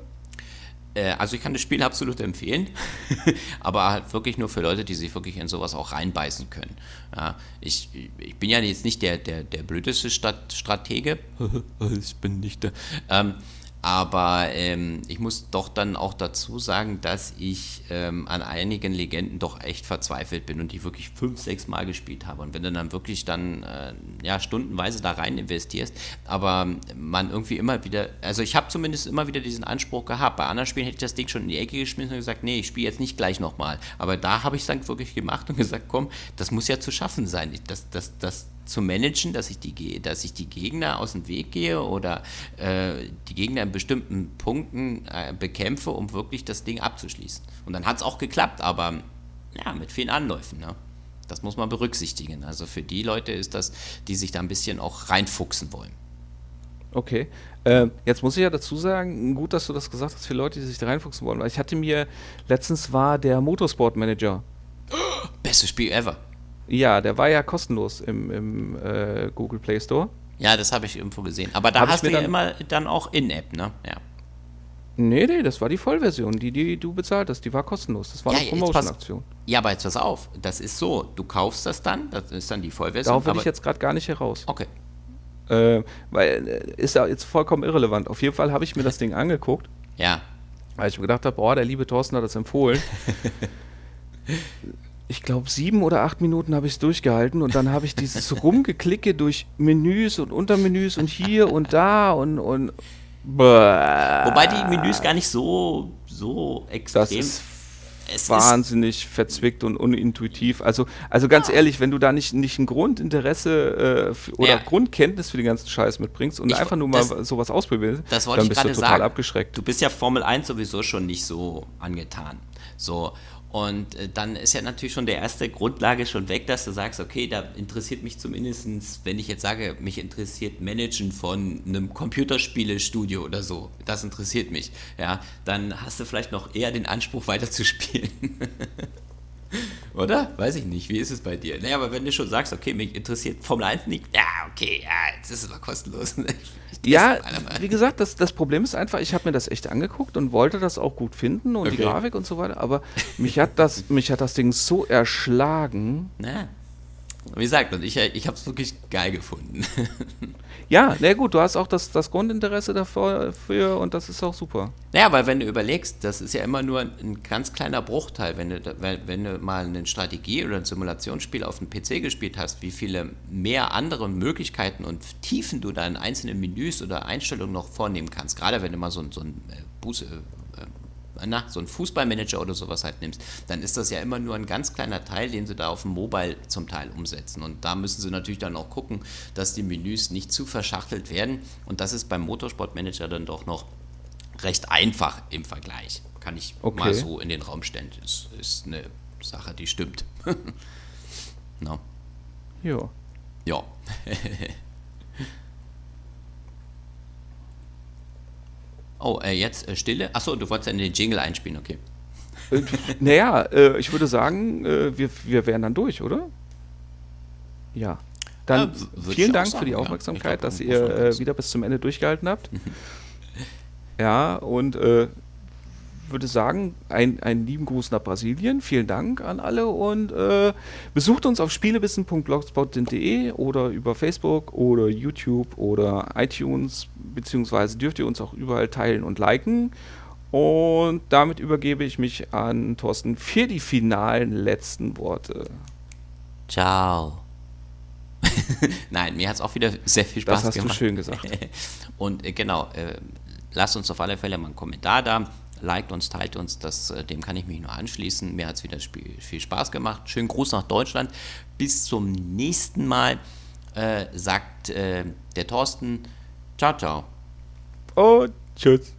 Speaker 1: Äh, also ich kann das Spiel absolut empfehlen, aber halt wirklich nur für Leute, die sich wirklich in sowas auch reinbeißen können. Ja, ich, ich bin ja jetzt nicht der, der, der blödeste Stratege. ich bin nicht der. Ähm, aber ähm, ich muss doch dann auch dazu sagen, dass ich ähm, an einigen Legenden doch echt verzweifelt bin und die wirklich fünf, sechs Mal gespielt habe. Und wenn du dann wirklich dann äh, ja, stundenweise da rein investierst, aber man irgendwie immer wieder, also ich habe zumindest immer wieder diesen Anspruch gehabt. Bei anderen Spielen hätte ich das Ding schon in die Ecke geschmissen und gesagt, nee, ich spiele jetzt nicht gleich nochmal. Aber da habe ich es dann wirklich gemacht und gesagt, komm, das muss ja zu schaffen sein. Das, das, das, zu managen, dass ich die, dass ich die Gegner aus dem Weg gehe oder äh, die Gegner in bestimmten Punkten äh, bekämpfe, um wirklich das Ding abzuschließen. Und dann hat es auch geklappt, aber ja, mit vielen Anläufen. Ne? Das muss man berücksichtigen. Also für die Leute ist das, die sich da ein bisschen auch reinfuchsen wollen.
Speaker 2: Okay. Äh, jetzt muss ich ja dazu sagen, gut, dass du das gesagt hast, für Leute, die sich da reinfuchsen wollen. Weil ich hatte mir, letztens war der Motorsport Manager.
Speaker 1: Bestes Spiel ever.
Speaker 2: Ja, der war ja kostenlos im, im äh, Google Play Store.
Speaker 1: Ja, das habe ich irgendwo gesehen. Aber da hab hast du ja immer dann auch In-App, ne? Ja.
Speaker 2: Nee, nee, das war die Vollversion, die, die du bezahlt hast. Die war kostenlos. Das war
Speaker 1: ja,
Speaker 2: eine Promotion-Aktion.
Speaker 1: Ja, aber jetzt pass auf. Das ist so. Du kaufst das dann, das ist dann die Vollversion.
Speaker 2: Darauf will ich jetzt gerade gar nicht heraus.
Speaker 1: Okay.
Speaker 2: Äh, weil äh, ist ja jetzt vollkommen irrelevant. Auf jeden Fall habe ich mir das Ding angeguckt.
Speaker 1: Ja.
Speaker 2: Weil ich mir gedacht habe, boah, der liebe Thorsten hat das empfohlen. ich glaube, sieben oder acht Minuten habe ich es durchgehalten und dann habe ich dieses Rumgeklicke durch Menüs und Untermenüs und hier und da und. und
Speaker 1: Wobei die Menüs gar nicht so, so extrem.
Speaker 2: Das ist es wahnsinnig verzwickt und unintuitiv. Also, also ganz ja. ehrlich, wenn du da nicht, nicht ein Grundinteresse äh, oder ja. Grundkenntnis für den ganzen Scheiß mitbringst und ich, einfach nur mal das, sowas ausprobierst,
Speaker 1: dann
Speaker 2: bist du total
Speaker 1: sagen.
Speaker 2: abgeschreckt.
Speaker 1: Du bist ja Formel 1 sowieso schon nicht so angetan. So, und äh, dann ist ja natürlich schon der erste Grundlage schon weg, dass du sagst, okay, da interessiert mich zumindest, wenn ich jetzt sage, mich interessiert Managen von einem Computerspielestudio oder so, das interessiert mich, ja, dann hast du vielleicht noch eher den Anspruch weiterzuspielen. Oder? Weiß ich nicht. Wie ist es bei dir? Naja, aber wenn du schon sagst, okay, mich interessiert Formel 1 nicht, ja, okay, ja, jetzt ist es mal kostenlos.
Speaker 2: ja, wie gesagt, das, das Problem ist einfach, ich habe mir das echt angeguckt und wollte das auch gut finden und okay. die Grafik und so weiter, aber mich hat das, mich hat das Ding so erschlagen.
Speaker 1: Na. Wie gesagt, und ich, ich habe es wirklich geil gefunden.
Speaker 2: Ja, na gut, du hast auch das, das Grundinteresse dafür und das ist auch super.
Speaker 1: Naja, weil wenn du überlegst, das ist ja immer nur ein ganz kleiner Bruchteil. Wenn du, wenn du mal eine Strategie oder ein Simulationsspiel auf dem PC gespielt hast, wie viele mehr andere Möglichkeiten und Tiefen du da in einzelnen Menüs oder Einstellungen noch vornehmen kannst. Gerade wenn du mal so, so ein äh, Buße, na, so einen Fußballmanager oder sowas halt nimmst, dann ist das ja immer nur ein ganz kleiner Teil, den sie da auf dem Mobile zum Teil umsetzen. Und da müssen sie natürlich dann auch gucken, dass die Menüs nicht zu verschachtelt werden. Und das ist beim Motorsportmanager dann doch noch recht einfach im Vergleich. Kann ich okay. mal so in den Raum stellen. Das ist eine Sache, die stimmt. no.
Speaker 2: Ja.
Speaker 1: Ja. Oh, äh, jetzt äh, Stille. Achso, du wolltest ja in den Jingle einspielen, okay.
Speaker 2: Äh, naja, äh, ich würde sagen, äh, wir, wir wären dann durch, oder? Ja. Dann vielen Dank sagen, für die Aufmerksamkeit, ja. glaub, dass ihr äh, wieder bis zum Ende durchgehalten habt. ja, und würde sagen, ein, einen lieben Gruß nach Brasilien. Vielen Dank an alle und äh, besucht uns auf spielewissen.blogspot.de oder über Facebook oder YouTube oder iTunes, beziehungsweise dürft ihr uns auch überall teilen und liken. Und damit übergebe ich mich an Thorsten für die finalen letzten Worte.
Speaker 1: Ciao. Nein, mir hat es auch wieder sehr viel Spaß gemacht. Das hast
Speaker 2: gemacht. du schön gesagt.
Speaker 1: Und äh, genau, äh, lasst uns auf alle Fälle mal einen Kommentar da liked uns, teilt uns, das, äh, dem kann ich mich nur anschließen. Mir hat es wieder viel Spaß gemacht. Schönen Gruß nach Deutschland. Bis zum nächsten Mal, äh, sagt äh, der Thorsten. Ciao, ciao.
Speaker 2: Und tschüss.